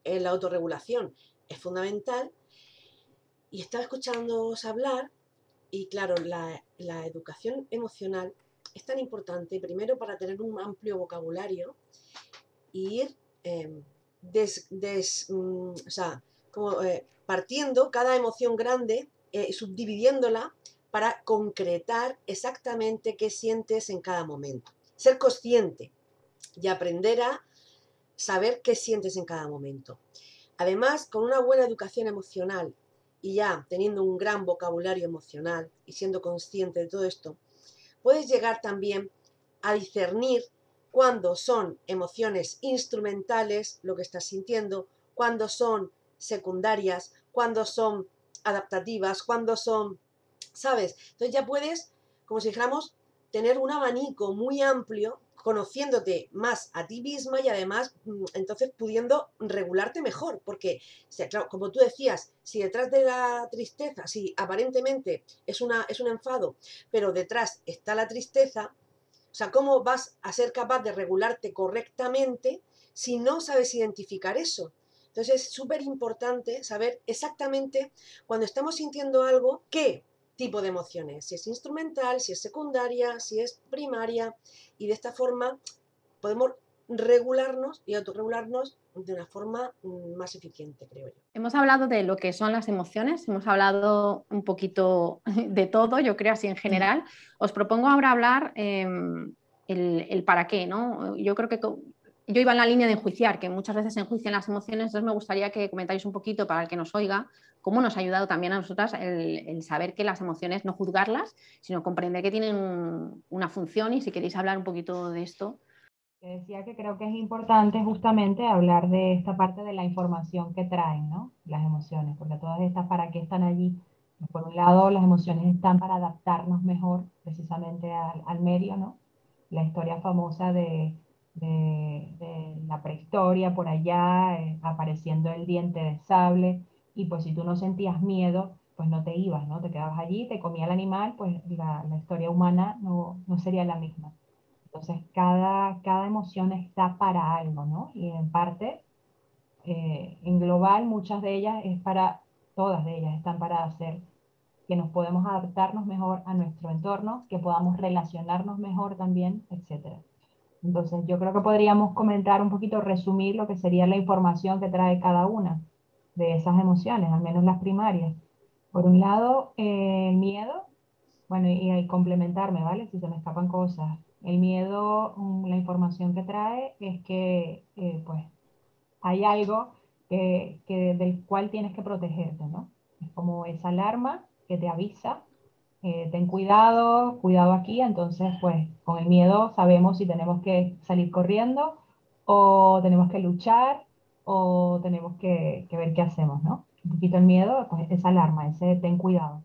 eh, la autorregulación es fundamental. Y estaba escuchándoos hablar y claro, la, la, educación emocional es tan importante, primero para tener un amplio vocabulario y ir em, des, des, mm, o sea, eh, partiendo cada emoción grande, eh, subdividiéndola para concretar exactamente qué sientes en cada momento. Ser consciente y aprender a saber qué sientes en cada momento. Además, con una buena educación emocional y ya teniendo un gran vocabulario emocional y siendo consciente de todo esto, puedes llegar también a discernir cuándo son emociones instrumentales, lo que estás sintiendo, cuándo son secundarias, cuando son adaptativas, cuando son, ¿sabes? Entonces ya puedes, como si dijéramos, tener un abanico muy amplio, conociéndote más a ti misma y además mm, entonces pudiendo regularte mejor, porque, como tú decías, si detrás de la tristeza, si aparentemente es, una, es un enfado, pero detrás está la tristeza, o sea, ¿cómo vas a ser capaz de regularte correctamente si no sabes identificar eso? Entonces es súper importante saber exactamente cuando estamos sintiendo algo, qué tipo de emociones, si es instrumental, si es secundaria, si es primaria, y de esta forma podemos regularnos y autorregularnos de una forma mm, más eficiente, creo yo. Hemos hablado de lo que son las emociones, hemos hablado un poquito <laughs> de todo, yo creo así en general. Os propongo ahora hablar em, el, el, para qué, ¿no? Yo creo que yo iba en la línea de enjuiciar, que muchas veces se enjuician las emociones, entonces me gustaría que comentáis un poquito para el que nos oiga cómo nos ha ayudado también a nosotras el, saber que las emociones no juzgarlas, sino comprender que tienen una función y si queréis hablar un poquito de esto. decía que creo que es importante justamente hablar de esta parte de la información que traen ¿no? las emociones, porque todas estas para qué están allí. Por un lado, las emociones están para adaptarnos mejor precisamente al, al medio, ¿no? La historia famosa de de, la prehistoria por allá, eh, apareciendo el diente de sable, y pues si tú no sentías miedo, pues no te ibas, ¿no? Te quedabas allí, te comía el animal, pues la, historia humana no, no, sería la misma. Entonces, cada, cada emoción está para algo, ¿no? Y en parte, eh, en global, muchas de ellas es para, todas de ellas están para hacer que nos podemos adaptarnos mejor a nuestro entorno, que podamos relacionarnos mejor también, etcétera. Entonces, yo creo que podríamos comentar un poquito, resumir lo que sería la información que trae cada una de esas emociones, al menos las primarias. Por un lado, el miedo, bueno, y, complementarme, ¿vale? Si se me escapan cosas. El miedo, mm, la información que trae es que, eh, pues, hay algo que, del cual tienes que protegerte, ¿no? Es como esa alarma que te avisa eh, ten cuidado, cuidado aquí, entonces pues con el miedo sabemos si tenemos que salir corriendo o tenemos que luchar o tenemos que, ver qué hacemos, ¿no? Un poquito el miedo, pues esa alarma, ese ten cuidado.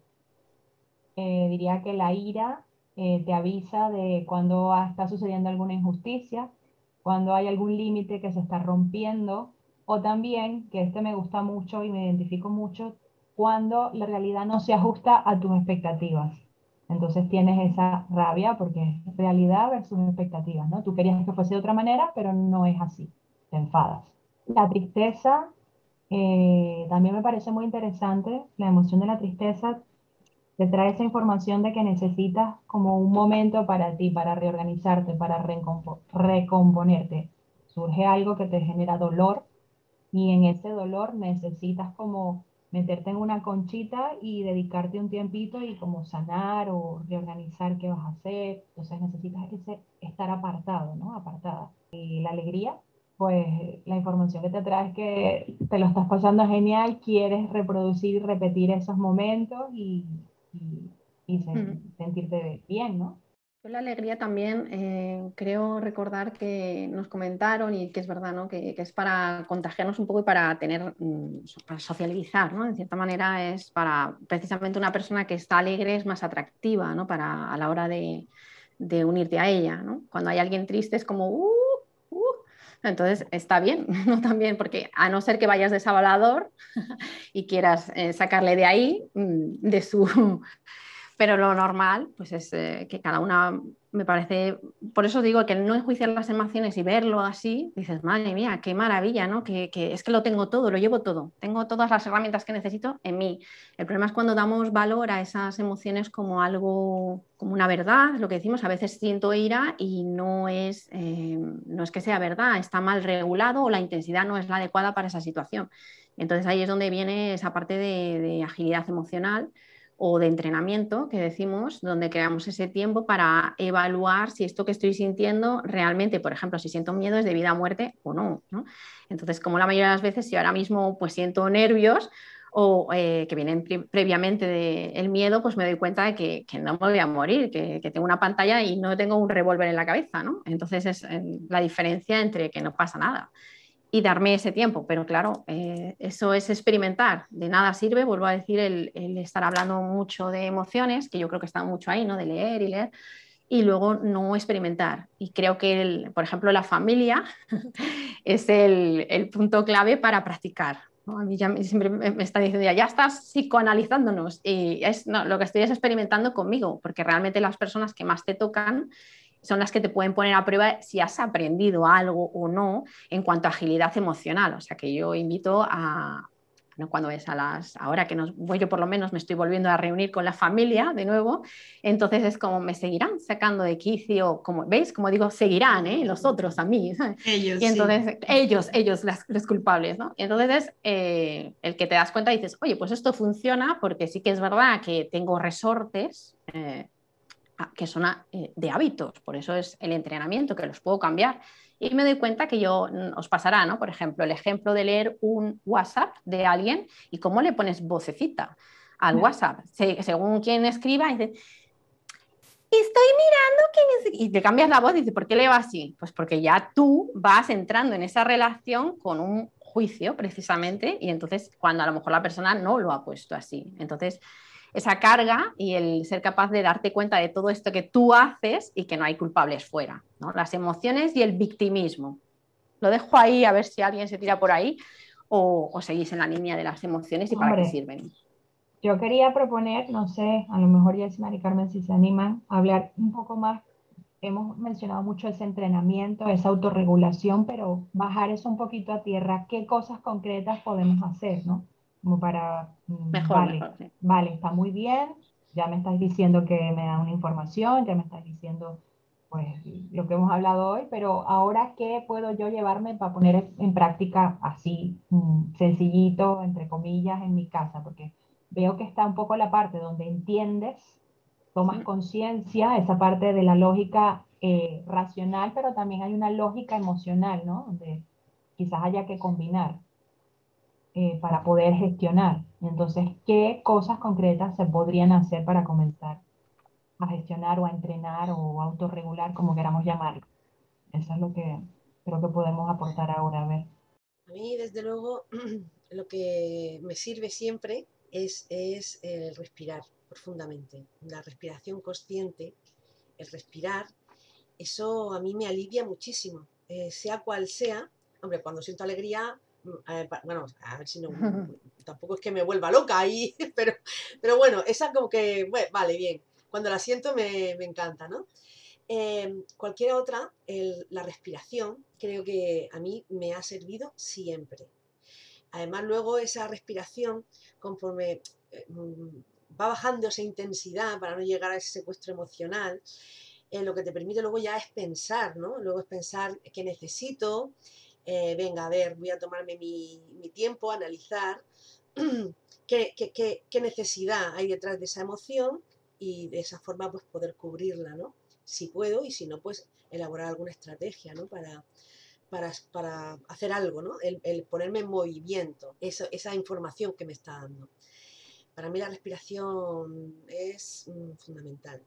Eh, diría que la ira eh, te avisa de cuando está sucediendo alguna injusticia, cuando hay algún límite que se está rompiendo, o también, que este me gusta mucho y me identifico mucho, cuando la realidad no se ajusta a tus expectativas. Entonces tienes esa rabia porque es realidad versus expectativas, ¿no? Tú querías que fuese de otra manera, pero no es así, te enfadas. La tristeza eh, también me parece muy interesante, la emoción de la tristeza te trae esa información de que necesitas como un momento para ti, para reorganizarte, para recomponerte. Surge algo que te genera dolor y en ese dolor necesitas como meterte en una conchita y dedicarte un tiempito y como sanar o reorganizar qué vas a hacer. Entonces necesitas ese, estar apartado, ¿no? Apartada. Y la alegría, pues la información que te trae es que te lo estás pasando genial, quieres reproducir y repetir esos momentos y, y, sentirte bien, ¿no? La alegría también eh, creo recordar que nos comentaron y que es verdad, ¿no? que, es para contagiarnos un poco y para tener, mm, para socializar, ¿no? En cierta manera es para precisamente una persona que está alegre es más atractiva, ¿no? Para a la hora de, de unirte a ella, ¿no? Cuando hay alguien triste es como, uh, uh". entonces está bien, <laughs> ¿no? También, porque a no ser que vayas de sabalador <laughs> y quieras eh, sacarle de ahí, mm, de su pero lo normal pues es eh, que cada una me parece, por eso digo que no enjuiciar las emociones y verlo así, dices, madre mía, qué maravilla, ¿no? Que, es que lo tengo todo, lo llevo todo, tengo todas las herramientas que necesito en mí. El problema es cuando damos valor a esas emociones como algo, como una verdad, lo que decimos, a veces siento ira y no es, eh, no es que sea verdad, está mal regulado o la intensidad no es la adecuada para esa situación. Entonces ahí es donde viene esa parte de agilidad emocional o de entrenamiento que decimos, donde creamos ese tiempo para evaluar si esto que estoy sintiendo realmente, por ejemplo, si siento miedo es de vida a muerte o no, Entonces, como la mayoría de las veces, si ahora mismo pues siento nervios o eh, que vienen previamente del miedo, pues me doy cuenta de que, no me voy a morir, que, tengo una pantalla y no tengo un revólver en la cabeza, ¿no? Entonces es eh, la diferencia entre que no pasa nada y darme ese tiempo. Pero claro, eh, eso es experimentar. De nada sirve, vuelvo a decir, el, estar hablando mucho de emociones, que yo creo que está mucho ahí, ¿no? De leer y leer, y luego no experimentar. Y creo que, por ejemplo, la familia <laughs> es el, punto clave para practicar. A mí ya siempre me está diciendo, ya, ya estás psicoanalizándonos y es, no, lo que estoy es experimentando conmigo, porque realmente las personas que más te tocan son las que te pueden poner a prueba si has aprendido algo o no en cuanto a agilidad emocional. O sea que yo invito a, ¿no? cuando es a las, ahora que nos, voy yo por lo menos me estoy volviendo a reunir con la familia de nuevo, entonces es como me seguirán sacando de quicio, como veis, como digo, seguirán ¿eh? los otros a mí. <laughs> Ellos. Y entonces, ellos, ellos, los culpables, ¿no? Entonces es eh, el que te das cuenta y dices, oye, pues esto funciona porque sí que es verdad que tengo resortes. Eh, que son eh, de hábitos, por eso es el entrenamiento, que los puedo cambiar. Y me doy cuenta que yo, mm, os pasará, ¿no? Por ejemplo, el ejemplo de leer un WhatsApp de alguien y cómo le pones vocecita al WhatsApp. según quien escriba, dice, estoy mirando quién Y te cambias la voz y dices, ¿por qué leo así? Pues porque ya tú vas entrando en esa relación con un juicio, precisamente, y entonces cuando a lo mejor la persona no lo ha puesto así. Entonces, esa carga y el ser capaz de darte cuenta de todo esto que tú haces y que no hay culpables fuera, ¿no? las emociones y el victimismo. Lo dejo ahí a ver si alguien se tira por ahí o, seguís en la línea de las emociones y para qué sirven. Yo quería proponer, no sé, a lo mejor ya es Mari Carmen si se animan, a hablar un poco más. Hemos mencionado mucho ese entrenamiento, esa autorregulación, pero bajar eso un poquito a tierra. ¿Qué cosas concretas podemos hacer, no? Como para, mm, mejor, vale, vale, está muy bien, ya me estás diciendo que me da una información, ya me estás diciendo pues lo que hemos hablado hoy, pero ahora qué puedo yo llevarme para poner en práctica así, mm, sencillito, entre comillas, en mi casa, porque veo que está un poco la parte donde entiendes, tomas conciencia, esa parte de la lógica eh, racional, pero también hay una lógica emocional, ¿no? Donde quizás haya que combinar. Eh, para poder gestionar. Entonces, ¿qué cosas concretas se podrían hacer para comenzar a gestionar o a entrenar o autorregular, como queramos llamarlo? Eso es lo que creo que podemos aportar ahora. A ver. A mí, desde luego, <clears throat> lo que me sirve siempre es, es el respirar profundamente. La respiración consciente, el respirar, eso a mí me alivia muchísimo. Eh, sea cual sea, hombre, cuando siento alegría bueno, a ver si no, <laughs> tampoco es que me vuelva loca ahí, <laughs> pero, pero bueno, esa como que, bueno, vale, bien, cuando la siento me, encanta, ¿no? Em, cualquier otra, la respiración, creo que a mí me ha servido siempre. Además, luego esa respiración, conforme eh, va bajando esa intensidad para no llegar a ese secuestro emocional, eh, lo que te permite luego ya es pensar, ¿no? Luego es pensar qué necesito, eh, venga, a ver, voy a tomarme mi, tiempo, analizar <clears throat> qué, qué, necesidad hay detrás de esa emoción y de esa forma pues poder cubrirla, ¿no? Si puedo y si no, pues elaborar alguna estrategia, ¿no? Para, para, hacer algo, ¿no? El, ponerme en movimiento, esa información que me está dando. Para mí la respiración es mm, fundamental.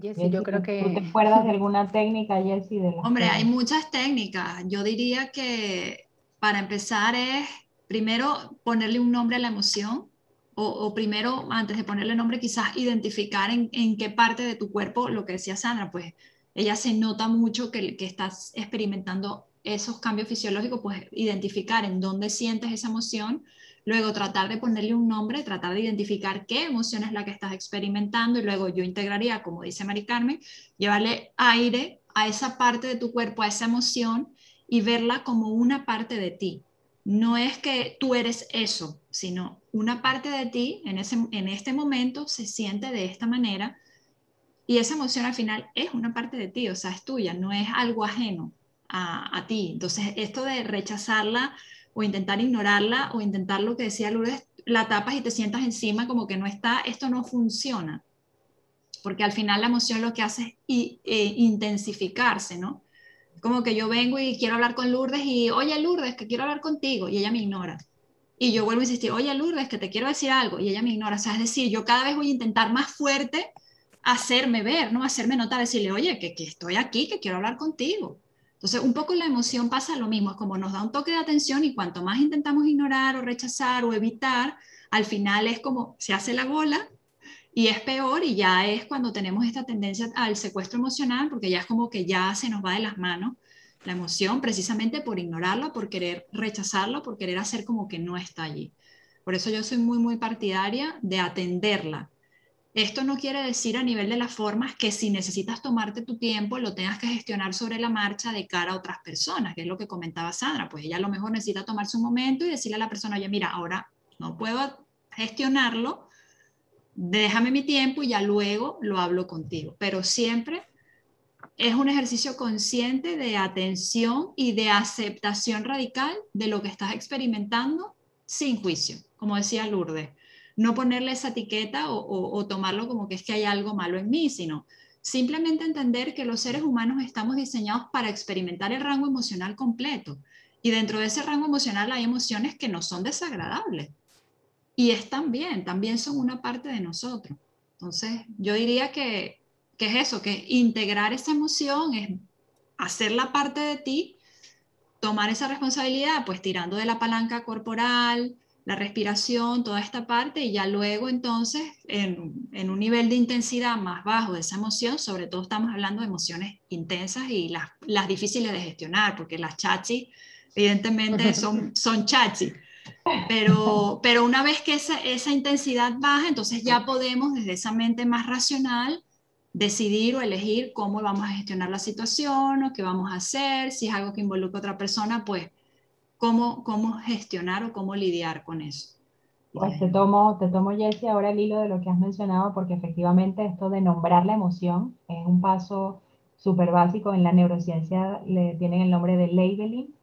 Jessy, yo creo que... te acuerdas de alguna técnica, Jessy? De Hombre, hay muchas técnicas. Yo diría que para empezar es primero ponerle un nombre a la emoción o, primero, antes de ponerle nombre, quizás identificar en, en, qué parte de tu cuerpo, lo que decía Sandra, pues ella se nota mucho que, que estás experimentando esos cambios fisiológicos, pues identificar en dónde sientes esa emoción, luego tratar de ponerle un nombre, tratar de identificar qué emoción es la que estás experimentando y luego yo integraría, como dice Mari Carmen, llevarle aire a esa parte de tu cuerpo, a esa emoción y verla como una parte de ti. No es que tú eres eso, sino una parte de ti en, ese, en este momento se siente de esta manera y esa emoción al final es una parte de ti, o sea, es tuya, no es algo ajeno a, ti. Entonces, esto de rechazarla o intentar ignorarla o intentar lo que decía Lourdes, la tapas y te sientas encima como que no está, esto no funciona. Porque al final la emoción lo que hace es eh, intensificarse, ¿no? Como que yo vengo y quiero hablar con Lourdes y, oye Lourdes, que quiero hablar contigo, y ella me ignora. Y yo vuelvo a insistir, oye Lourdes, que te quiero decir algo, y ella me ignora. O sea, es decir, yo cada vez voy a intentar más fuerte hacerme ver, ¿no? Hacerme notar, decirle, oye, que, que estoy aquí, que quiero hablar contigo. Entonces, un poco la emoción pasa lo mismo, es como nos da un toque de atención y cuanto más intentamos ignorar o rechazar o evitar, al final es como se hace la bola y es peor y ya es cuando tenemos esta tendencia al secuestro emocional, porque ya es como que ya se nos va de las manos la emoción precisamente por ignorarla, por querer rechazarla, por querer hacer como que no está allí. Por eso yo soy muy, muy partidaria de atenderla, esto no quiere decir a nivel de las formas que si necesitas tomarte tu tiempo lo tengas que gestionar sobre la marcha de cara a otras personas, que es lo que comentaba Sandra. Pues ella a lo mejor necesita tomarse un momento y decirle a la persona, oye, mira, ahora no puedo gestionarlo, déjame mi tiempo y ya luego lo hablo contigo. Pero siempre es un ejercicio consciente de atención y de aceptación radical de lo que estás experimentando sin juicio, como decía Lourdes no ponerle esa etiqueta o, tomarlo como que es que hay algo malo en mí, sino simplemente entender que los seres humanos estamos diseñados para experimentar el rango emocional completo. Y dentro de ese rango emocional hay emociones que no son desagradables. Y están bien, también son una parte de nosotros. Entonces, yo diría que, que es eso, que integrar esa emoción es hacerla parte de ti, tomar esa responsabilidad, pues tirando de la palanca corporal, la respiración, toda esta parte, y ya luego entonces en, un nivel de intensidad más bajo de esa emoción, sobre todo estamos hablando de emociones intensas y las, las difíciles de gestionar, porque las chachi evidentemente <laughs> son, son chachi. Pero, pero una vez que esa, esa intensidad baja, entonces ya podemos desde esa mente más racional decidir o elegir cómo vamos a gestionar la situación o qué vamos a hacer, si es algo que involucra a otra persona, pues cómo, cómo gestionar o cómo lidiar con eso. Pues te tomo, te tomo, Jessie, ahora el hilo de lo que has mencionado, porque efectivamente esto de nombrar la emoción es un paso súper básico. En la neurociencia le tienen el nombre de labeling,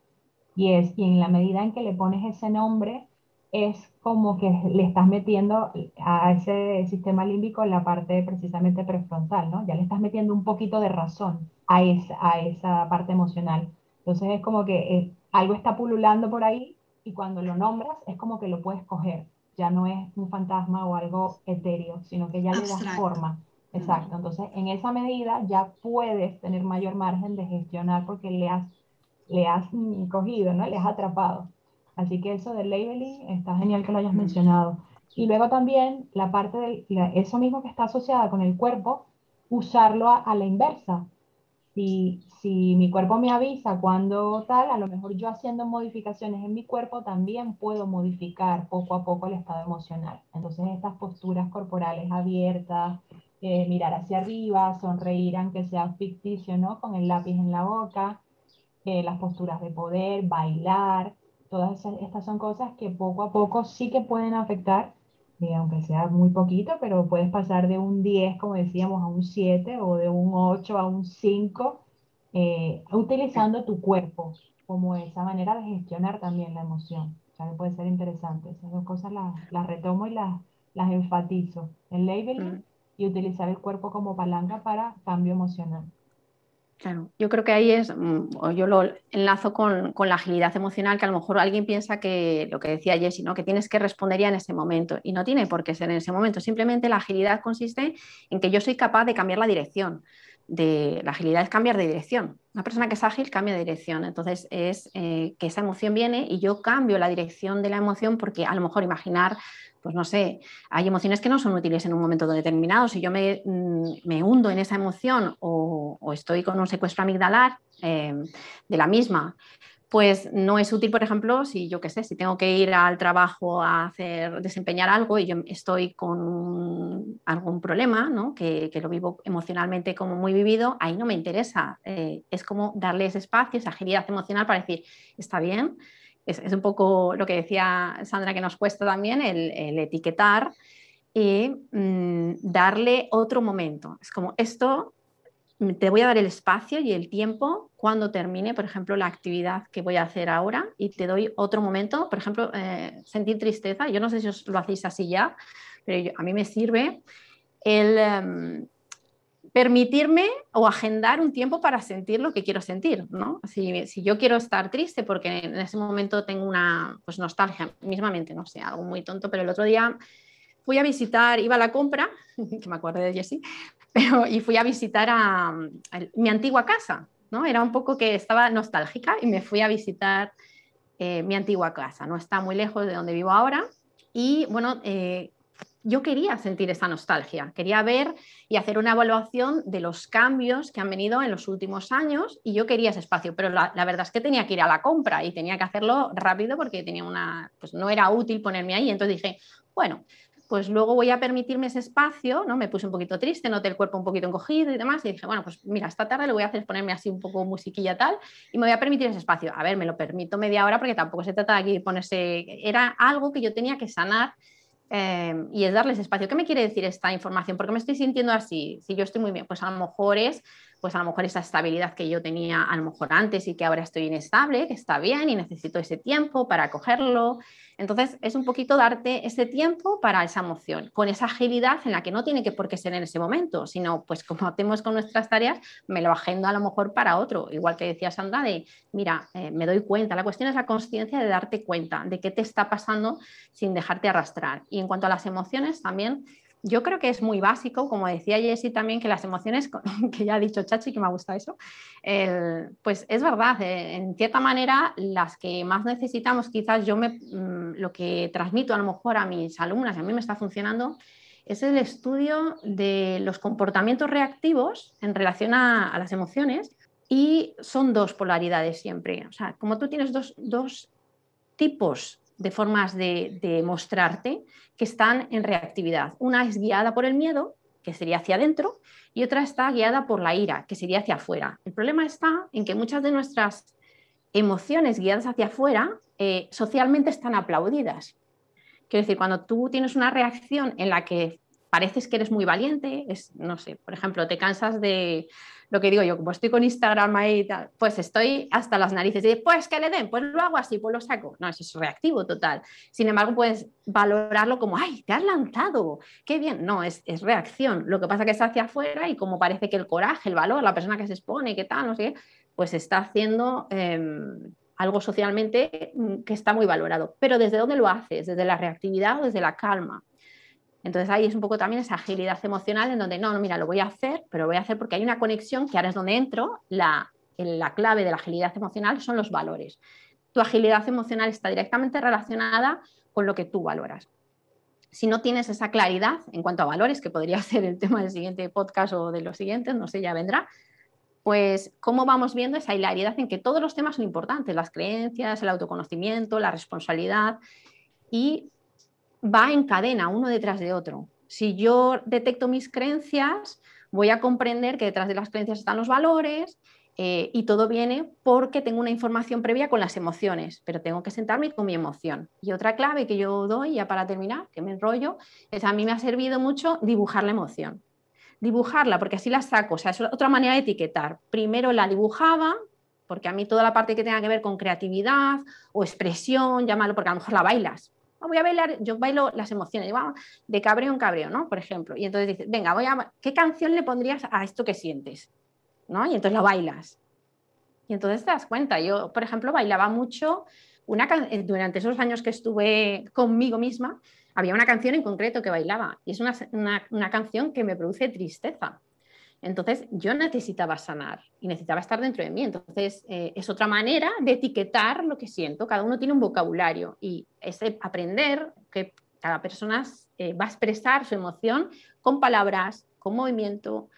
y es, y en la medida en que le pones ese nombre, es como que le estás metiendo a ese sistema límbico la parte precisamente prefrontal, ¿no? Ya le estás metiendo un poquito de razón a esa, a esa parte emocional. Entonces es como que eh, algo está pululando por ahí y cuando lo nombras es como que lo puedes coger. Ya no es un fantasma o algo etéreo, sino que ya le das forma. Exacto. Entonces, en esa medida ya puedes tener mayor margen de gestionar porque le has, le has cogido, ¿no? Le has atrapado. Así que eso del labeling está genial que lo hayas mencionado. Y luego también la parte de eso mismo que está asociada con el cuerpo, usarlo a la inversa si, si mi cuerpo me avisa cuando tal, a lo mejor yo haciendo modificaciones en mi cuerpo también puedo modificar poco a poco el estado emocional. Entonces estas posturas corporales abiertas, eh, mirar hacia arriba, sonreír aunque sea ficticio, ¿no? Con el lápiz en la boca, eh, las posturas de poder, bailar, todas estas son cosas que poco a poco sí que pueden afectar aunque sea muy poquito, pero puedes pasar de un 10, como decíamos, a un 7 o de un 8 a un 5, eh, utilizando tu cuerpo como esa manera de gestionar también la emoción. O sea, que puede ser interesante. Esas dos cosas las, las retomo y las, las enfatizo. El labeling y utilizar el cuerpo como palanca para cambio emocional. Claro, yo creo que ahí es, mm, yo lo enlazo con, la agilidad emocional, que a lo mejor alguien piensa que lo que decía Jessie, ¿no? que tienes que responder ya en ese momento y no tiene por qué ser en ese momento. Simplemente la agilidad consiste en que yo soy capaz de cambiar la dirección. De, la agilidad es cambiar de dirección. Una persona que es ágil cambia de dirección. Entonces es eh, que esa emoción viene y yo cambio la dirección de la emoción porque a lo mejor imaginar pues no sé, hay emociones que no son útiles en un momento determinado. Si yo me, mm, hundo en esa emoción o, estoy con un secuestro amigdalar em, de la misma, pues no es útil, por ejemplo, si yo qué sé, si tengo que ir al trabajo a hacer, desempeñar algo y yo estoy con algún problema, ¿no? que, lo vivo emocionalmente como muy vivido, ahí no me interesa. Eh, es como darle ese espacio, esa agilidad emocional para decir, está bien, es, un poco lo que decía Sandra que nos cuesta también, el, etiquetar y mm, darle otro momento. Es como esto, te voy a dar el espacio y el tiempo cuando termine, por ejemplo, la actividad que voy a hacer ahora y te doy otro momento, por ejemplo, eh, sentir tristeza. Yo no sé si os lo hacéis así ya, pero a mí me sirve el... Em, permitirme o agendar un tiempo para sentir lo que quiero sentir, ¿no? Si, yo quiero estar triste porque en ese momento tengo una pues, nostalgia, mismamente, no sé, algo muy tonto, pero el otro día fui a visitar, iba a la compra, <laughs> que me acuerdo de Jessie, pero, y fui a visitar a, mi antigua casa, ¿no? Era un poco que estaba nostálgica y me fui a visitar eh, mi antigua casa, no está muy lejos de donde vivo ahora. Y bueno, eh, yo quería sentir esa nostalgia, quería ver y hacer una evaluación de los cambios que han venido en los últimos años y yo quería ese espacio, pero la, verdad es que tenía que ir a la compra y tenía que hacerlo rápido porque tenía una, pues no era útil ponerme ahí, entonces dije, bueno, pues luego voy a permitirme ese espacio, ¿no? Me puse un poquito triste, noté el cuerpo un poquito encogido y demás, y dije, bueno, pues mira, esta tarde lo voy a hacer ponerme así un poco musiquilla tal, y me voy a permitir ese espacio. A ver, me lo permito media hora porque tampoco se trata de aquí ponerse, era algo que yo tenía que sanar Em, y es darles espacio. ¿Qué me quiere decir esta información? ¿Por qué me estoy sintiendo así? Si yo estoy muy bien, pues a lo mejor es pues a lo mejor esa estabilidad que yo tenía a lo mejor antes y que ahora estoy inestable, que está bien y necesito ese tiempo para cogerlo. Entonces es un poquito darte ese tiempo para esa emoción, con esa agilidad en la que no tiene que por qué ser en ese momento, sino pues como hacemos con nuestras tareas, me lo agendo a lo mejor para otro, igual que decía Sandra de, mira, eh, me doy cuenta, la cuestión es la conciencia de darte cuenta de qué te está pasando sin dejarte arrastrar. Y en cuanto a las emociones, también yo creo que es muy básico, como decía Jessie también, que las emociones, <laughs> que ya ha dicho Chachi, que me gusta eso, pues es verdad, eh, en cierta manera las que más necesitamos, quizás yo me, mm, lo que transmito a lo mejor a mis alumnas, a mí me está funcionando, es el estudio de los comportamientos reactivos en relación a, las emociones y son dos polaridades siempre. O sea, como tú tienes dos, dos tipos de formas de, mostrarte que están en reactividad. Una es guiada por el miedo, que sería hacia adentro, y otra está guiada por la ira, que sería hacia afuera. El problema está en que muchas de nuestras emociones guiadas hacia afuera eh, socialmente están aplaudidas. Quiero decir, cuando tú tienes una reacción en la que pareces que eres muy valiente, es, no sé, por ejemplo, te cansas de, lo que digo yo, como estoy con Instagram ahí, pues estoy hasta las narices y pues que le den, pues lo hago así, pues lo saco. No, eso es reactivo total. Sin embargo, puedes valorarlo como, ay, te has lanzado, qué bien. No, es, es reacción. Lo que pasa que es hacia afuera y como parece que el coraje, el valor, la persona que se expone, qué tal, no sé, pues está haciendo... Em, algo socialmente mm, que está muy valorado. Pero ¿desde dónde lo haces? ¿Desde la reactividad o desde la calma? Entonces ahí es un poco también esa agilidad emocional en donde no, no, mira, lo voy a hacer, pero lo voy a hacer porque hay una conexión que ahora es donde entro, la, la clave de la agilidad emocional son los valores. Tu agilidad emocional está directamente relacionada con lo que tú valoras. Si no tienes esa claridad en cuanto a valores, que podría <laughs> ser el tema del siguiente podcast o de los siguientes, no sé, ya vendrá, pues cómo vamos viendo esa hilaridad en que todos los temas son importantes, las creencias, el autoconocimiento, la responsabilidad, y va en cadena, uno detrás de otro. Si yo detecto mis creencias, voy a comprender que detrás de las creencias están los valores eh, y todo viene porque tengo una información previa con las emociones, pero tengo que sentarme con mi emoción. Y otra clave que yo doy, ya para terminar, que me enrollo, es a mí me ha servido mucho dibujar la emoción. Dibujarla, porque así la saco, o sea, es otra manera de etiquetar. Primero la dibujaba, porque a mí toda la parte que tenga que ver con creatividad o expresión, llámalo, porque a lo mejor la bailas, voy a bailar, yo bailo las emociones, de cabreo en cabreo, ¿no? Por ejemplo. Y entonces dices, venga, voy a, ¿qué canción le pondrías a esto que sientes? ¿no? Y entonces lo bailas. Y entonces te das cuenta. Yo, por ejemplo, bailaba mucho una durante esos años que estuve conmigo misma, había una canción en concreto que bailaba y es una, una canción que me produce tristeza. Entonces yo necesitaba sanar y necesitaba estar dentro de mí. Entonces eh, es otra manera de etiquetar lo que siento. Cada uno tiene un vocabulario y es aprender que cada persona eh, va a expresar su emoción con palabras, con movimiento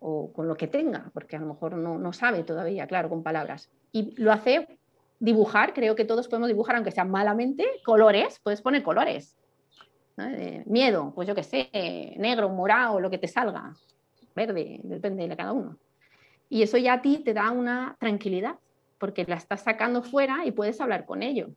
o con lo que tenga, porque a lo mejor no, sabe todavía, claro, con palabras. Y lo hace dibujar, creo que todos podemos dibujar, aunque sea malamente, colores, puedes poner colores. miedo, pues yo qué sé, negro, morado, lo que te salga verde, depende de cada uno. Y eso ya a ti te da una tranquilidad, porque la estás sacando fuera y puedes hablar con ello.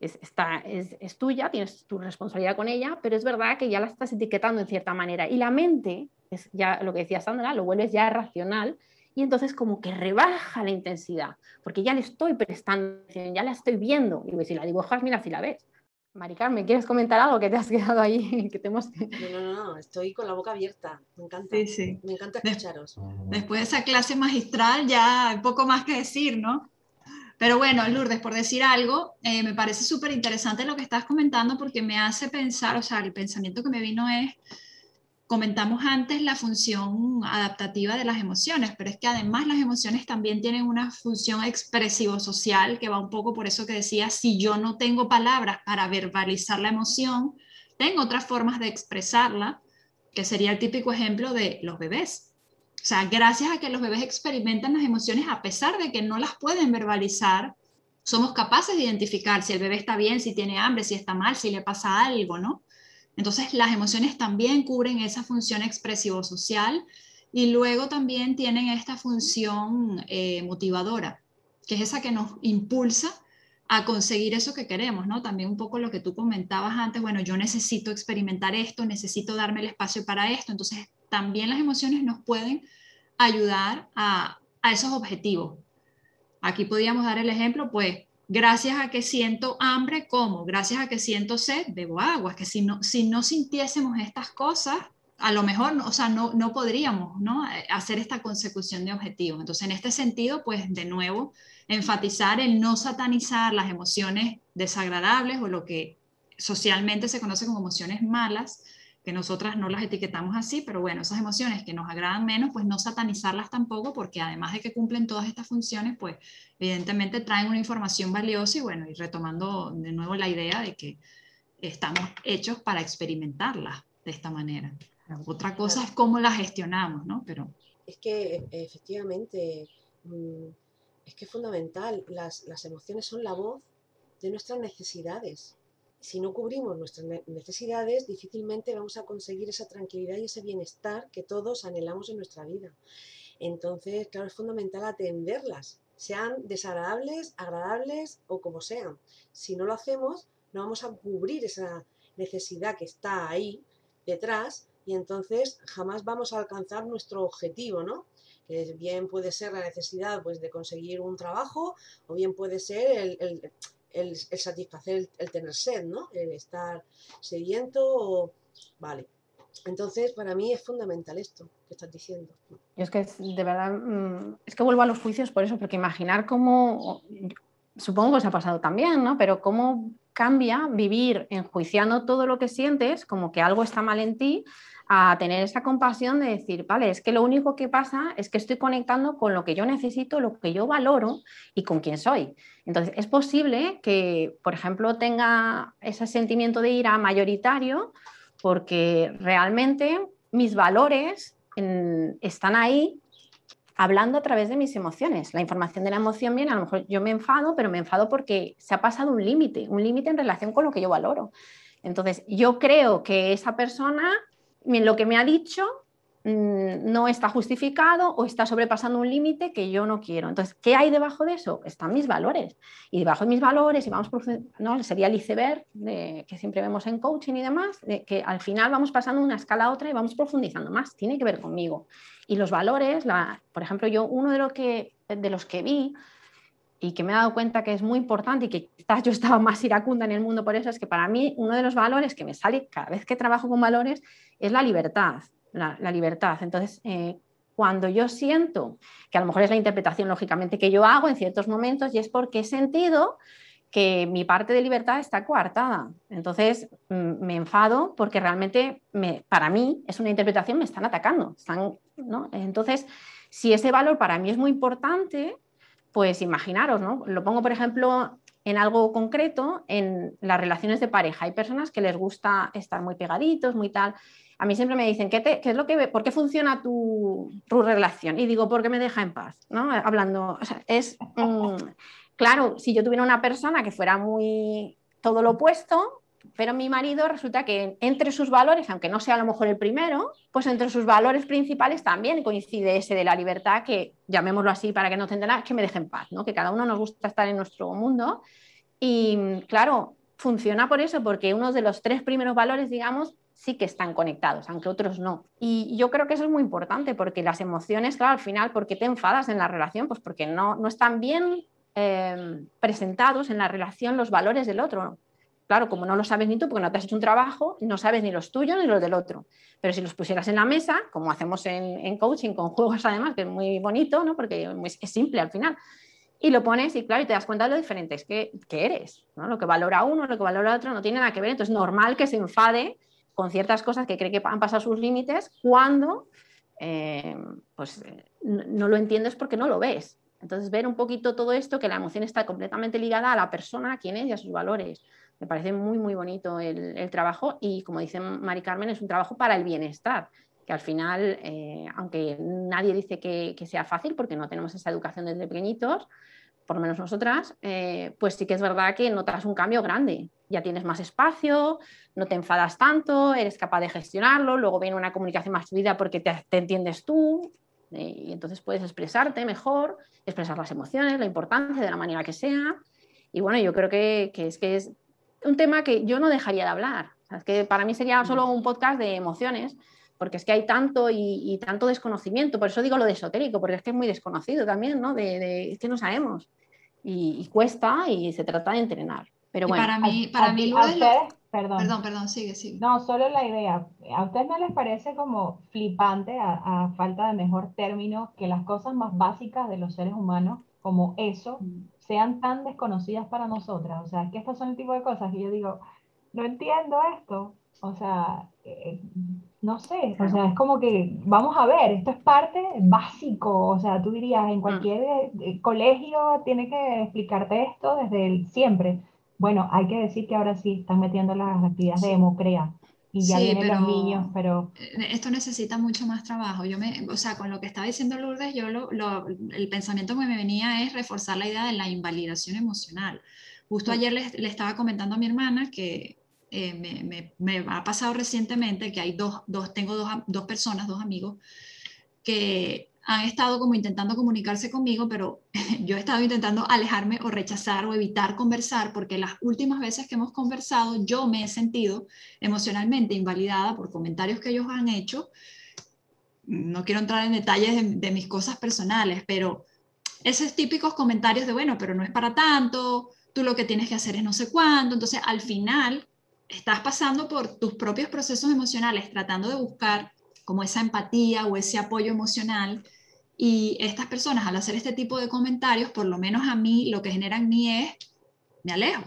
Es, está, es, tuya, tienes tu responsabilidad con ella, pero es verdad que ya la estás etiquetando en cierta manera. Y la mente, es ya lo que decía Sandra, lo vuelves ya racional y entonces como que rebaja la intensidad, porque ya le estoy prestando ya la estoy viendo. Y si la dibujas, mira si la ves. Mari Carmen, ¿quieres comentar algo que te has quedado ahí? <laughs> Que te No, no, no, estoy con la boca abierta. Me encanta. Sí, sí. Me encanta escucharos. Después de esa clase magistral ya hay poco más que decir, ¿no? Pero bueno, Lourdes, por decir algo, eh, me parece súper interesante lo que estás comentando porque me hace pensar, o sea, el pensamiento que me vino es, comentamos antes la función adaptativa de las emociones, pero es que además las emociones también tienen una función expresivo-social que va un poco por eso que decía, si yo no tengo palabras para verbalizar la emoción, tengo otras formas de expresarla, que sería el típico ejemplo de los bebés. O sea, gracias a que los bebés experimentan las emociones a pesar de que no las pueden verbalizar, somos capaces de identificar si el bebé está bien, si tiene hambre, si está mal, si le pasa algo, ¿no? Entonces, las emociones también cubren esa función expresivo-social y luego también tienen esta función eh, motivadora, que es esa que nos impulsa a conseguir eso que queremos, ¿no? También un poco lo que tú comentabas antes, bueno, yo necesito experimentar esto, necesito darme el espacio para esto, entonces también las emociones nos pueden ayudar a, a esos objetivos. Aquí podríamos dar el ejemplo, pues, Gracias a que siento hambre, como. Gracias a que siento sed, bebo agua. Que si no, si no sintiésemos estas cosas, a lo mejor, o sea, no, no podríamos ¿no? hacer esta consecución de objetivos. Entonces, en este sentido, pues de nuevo, enfatizar el no satanizar las emociones desagradables o lo que socialmente se conoce como emociones malas, que nosotras no las etiquetamos así, pero bueno, esas emociones que nos agradan menos, pues no satanizarlas tampoco, porque además de que cumplen todas estas funciones, pues evidentemente traen una información valiosa y bueno, y retomando de nuevo la idea de que estamos hechos para experimentarlas de esta manera. Otra cosa es cómo las gestionamos, ¿no? Pero... Es que efectivamente, mm, es que es fundamental, las, las emociones son la voz de nuestras necesidades si no cubrimos nuestras necesidades, difícilmente vamos a conseguir esa tranquilidad y ese bienestar que todos anhelamos en nuestra vida. Entonces, claro, es fundamental atenderlas, sean desagradables, agradables o como sean. Si no lo hacemos, no vamos a cubrir esa necesidad que está ahí detrás y entonces jamás vamos a alcanzar nuestro objetivo, ¿no? Que bien puede ser la necesidad pues, de conseguir un trabajo o bien puede ser el el, satisfacer el, tener sed, ¿no? El estar sediento, vale. Entonces, para mí es fundamental esto que estás diciendo. Yo es que de verdad, mm, es que vuelvo a los juicios por eso, porque imaginar cómo, supongo que os ha pasado también, ¿no? Pero cómo cambia vivir enjuiciando todo lo que sientes, como que algo está mal en ti, a tener esa compasión de decir, vale, es que lo único que pasa es que estoy conectando con lo que yo necesito, lo que yo valoro y con quién soy. Entonces, es posible que, por ejemplo, tenga ese sentimiento de ira mayoritario porque realmente mis valores están ahí hablando a través de mis emociones. La información de la emoción viene, a lo mejor yo me enfado, pero me enfado porque se ha pasado un límite, un límite en relación con lo que yo valoro. Entonces, yo creo que esa persona lo que me ha dicho mm, no está justificado o está sobrepasando un límite que yo no quiero. Entonces, ¿qué hay debajo de eso? Están mis valores. Y debajo de mis valores, y vamos ¿no? sería el iceberg que siempre vemos en coaching y demás, de que al final vamos pasando de una escala a otra y vamos profundizando más. Tiene que ver conmigo. Y los valores, por ejemplo, yo uno de, lo que, de los que vi y que me he dado cuenta que es muy importante y que quizás yo estaba más iracunda en el mundo por eso, es que para mí uno de los valores que me sale cada vez que trabajo con valores es la libertad, la, libertad. Entonces, eh, cuando yo siento, que a lo mejor es la interpretación lógicamente que yo hago en ciertos momentos, y es porque he sentido que mi parte de libertad está coartada. Entonces mm, me enfado porque realmente me, para mí es una interpretación, me están atacando. Están, ¿no? Entonces, si ese valor para mí es muy importante, pues imaginaros, ¿no? Lo pongo, por ejemplo, en algo concreto, en las relaciones de pareja. Hay personas que les gusta estar muy pegaditos, muy tal. A mí siempre me dicen, ¿qué, es lo que, ¿por qué funciona tu, relación? Y digo, porque me deja en paz, ¿no? Hablando, es... Mm, Claro, si yo tuviera una persona que fuera muy todo lo opuesto, pero mi marido resulta que entre sus valores, aunque no sea a lo mejor el primero, pues entre sus valores principales también coincide ese de la libertad, que llamémoslo así para que no te entendan, que me dejen paz, ¿no? que cada uno nos gusta estar en nuestro mundo. Y claro, funciona por eso, porque uno de los tres primeros valores, digamos, sí que están conectados, aunque otros no. Y yo creo que eso es muy importante, porque las emociones, claro, al final, ¿por qué te enfadas en la relación? Pues porque no, no están bien Em, presentados en la relación los valores del otro. Claro, como no lo sabes ni tú, porque no te has hecho un trabajo, no sabes ni los tuyos ni los del otro. Pero si los pusieras en la mesa, como hacemos en, coaching con juegos además, que es muy bonito, ¿no? porque es simple al final, y lo pones y claro, y te das cuenta de lo diferentes que, eres. ¿no? Lo que valora uno, lo que valora otro no tiene nada que ver. Entonces es normal que se enfade con ciertas cosas que cree que han pasado sus límites cuando eh, pues, no lo entiendes porque no lo ves. Entonces, ver un poquito todo esto, que la emoción está completamente ligada a la persona, a quién es y a sus valores. Me parece muy, muy bonito el, trabajo y, como dice Mari Carmen, es un trabajo para el bienestar, que al final, eh, aunque nadie dice que, sea fácil, porque no tenemos esa educación desde pequeñitos, por lo menos nosotras, eh, pues sí que es verdad que notas un cambio grande. Ya tienes más espacio, no te enfadas tanto, eres capaz de gestionarlo, luego viene una comunicación más fluida porque te, entiendes tú, y entonces puedes expresarte mejor, expresar las emociones, la importancia de la manera que sea. Y bueno, yo creo que, es que es un tema que yo no dejaría de hablar. es que para mí sería solo un podcast de emociones, porque es que hay tanto y, tanto desconocimiento. Por eso digo lo de esotérico, porque es que es muy desconocido también, ¿no? De, es que no sabemos. Y, cuesta y se trata de entrenar. Pero bueno, para mí, para mí Perdón. Perdón, perdón, sigue, sigue. No, solo la idea. ¿A ustedes no les parece como flipante, a, falta de mejor término, que las cosas más básicas de los seres humanos, como eso, mm. Sean tan desconocidas para nosotras? O sea, que estos son el tipo de cosas que yo digo, no entiendo esto. O sea, eh, no sé, o sea, es como que, vamos a ver, esto es parte básico, o sea, tú dirías, en mm. cualquier eh, colegio tiene que explicarte esto desde el, siempre bueno, hay que decir que ahora sí están metiendo las actividades de Democrea y ya vienen los niños, pero... Eh, esto necesita mucho más trabajo. Yo me, o sea, con lo que estaba diciendo Lourdes, yo lo, el pensamiento que me venía es reforzar la idea de la invalidación emocional. Justo ayer le, le estaba comentando a mi hermana que eh, me, me, me, ha pasado recientemente que hay dos, dos tengo dos, dos personas, dos amigos, que han estado como intentando comunicarse conmigo, pero <laughs> yo he estado intentando alejarme o rechazar o evitar conversar porque las últimas veces que hemos conversado yo me he sentido emocionalmente invalidada por comentarios que ellos han hecho. No quiero entrar en detalles de, mis cosas personales, pero esos típicos comentarios de, bueno, pero no es para tanto, tú lo que tienes que hacer es no sé cuándo, entonces al final estás pasando por tus propios procesos emocionales tratando de buscar como esa empatía o ese apoyo emocional. Y estas personas al hacer este tipo de comentarios, por lo menos a mí, lo que generan en es, me alejo.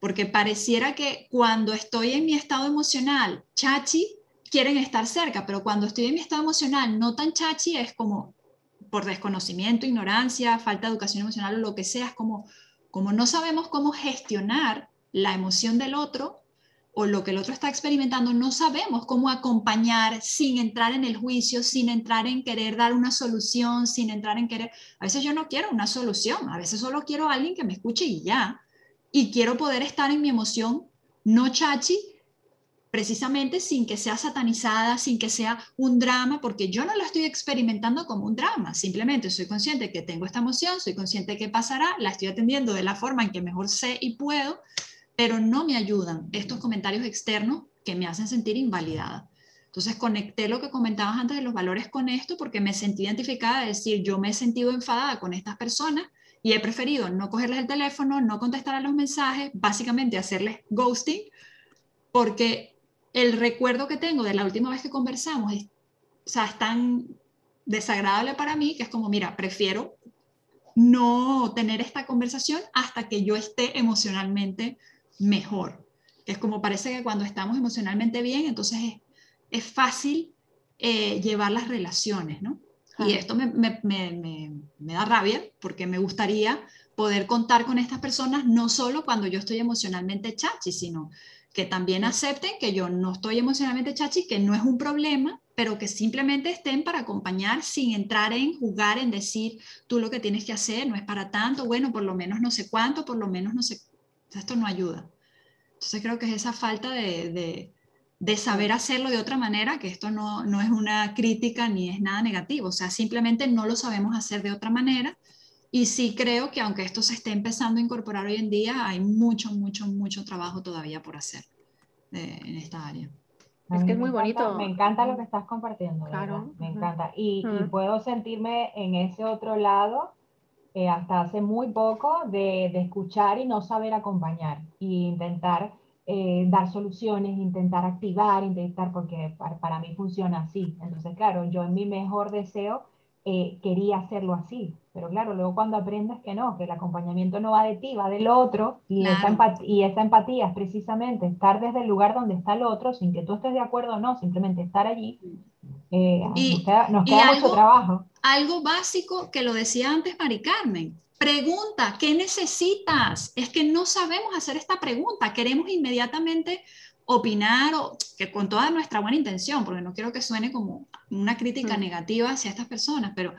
Porque pareciera que cuando estoy en mi estado emocional, chachi, quieren estar cerca, pero cuando estoy en mi estado emocional no tan chachi, es como por desconocimiento, ignorancia, falta de educación emocional o lo que sea, es como, como no sabemos cómo gestionar la emoción del otro, o lo que el otro está experimentando, no sabemos cómo acompañar sin entrar en el juicio, sin entrar en querer dar una solución, sin entrar en querer... A veces yo no quiero una solución, a veces solo quiero a alguien que me escuche y ya. Y quiero poder estar en mi emoción, no chachi, precisamente sin que sea satanizada, sin que sea un drama, porque yo no lo estoy experimentando como un drama, simplemente soy consciente que tengo esta emoción, soy consciente que pasará, la estoy atendiendo de la forma en que mejor sé y puedo, pero no me ayudan estos comentarios externos que me hacen sentir invalidada. Entonces conecté lo que comentabas antes de los valores con esto porque me sentí identificada, de decir, yo me he sentido enfadada con estas personas y he preferido no cogerles el teléfono, no contestar a los mensajes, básicamente hacerles ghosting, porque el recuerdo que tengo de la última vez que conversamos es, o sea, es tan desagradable para mí, que es como, mira, prefiero no tener esta conversación hasta que yo esté emocionalmente mejor. Es como parece que cuando estamos emocionalmente bien, entonces es, fácil eh, llevar las relaciones, ¿no? Y esto me, me, me, me, da rabia porque me gustaría poder contar con estas personas no solo cuando yo estoy emocionalmente chachi, sino que también acepten que yo no estoy emocionalmente chachi, que no es un problema, pero que simplemente estén para acompañar sin entrar en jugar, en decir, tú lo que tienes que hacer no es para tanto, bueno, por lo menos no sé cuánto, por lo menos no sé, esto no ayuda. Entonces creo que es esa falta de, de, saber hacerlo de otra manera, que esto no, no es una crítica ni es nada negativo, o sea, simplemente no lo sabemos hacer de otra manera. Y sí creo que aunque esto se esté empezando a incorporar hoy en día, hay mucho, mucho, mucho trabajo todavía por hacer eh, en esta área. Es que es muy bonito. Me encanta lo que estás compartiendo. Claro. Me encanta. Y, y, puedo sentirme en ese otro lado eh, hasta hace muy poco de, de, escuchar y no saber acompañar e intentar eh, dar soluciones, intentar activar, intentar, porque para, para, mí funciona así. Entonces, claro, yo en mi mejor deseo eh, quería hacerlo así. Pero claro, luego cuando aprendes que no, que el acompañamiento no va de ti, va del otro, y, esa, empatía, y esa empatía es precisamente estar desde el lugar donde está el otro, sin que tú estés de acuerdo o no, simplemente estar allí, eh, y, nos queda, mucho trabajo. Algo básico que lo decía antes Mari Carmen, pregunta, ¿qué necesitas? Es que no sabemos hacer esta pregunta, queremos inmediatamente opinar o que con toda nuestra buena intención, porque no quiero que suene como una crítica negativa hacia estas personas, pero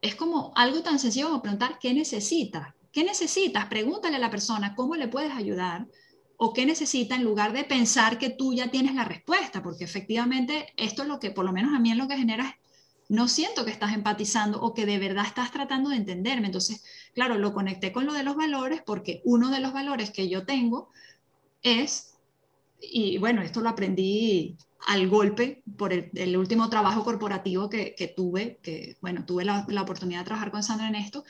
es como algo tan sencillo como preguntar qué necesitas, qué necesitas, pregúntale a la persona cómo le puedes ayudar o qué necesita en lugar de pensar que tú ya tienes la respuesta, porque efectivamente esto es lo que por lo menos a mí es lo que genera no siento que estás empatizando o que de verdad estás tratando de entenderme. Entonces, claro, lo conecté con lo de los valores porque uno de los valores que yo tengo es y bueno, esto lo aprendí al golpe por el, último trabajo corporativo que, tuve, que bueno, tuve la, oportunidad de trabajar con Sandra en esto,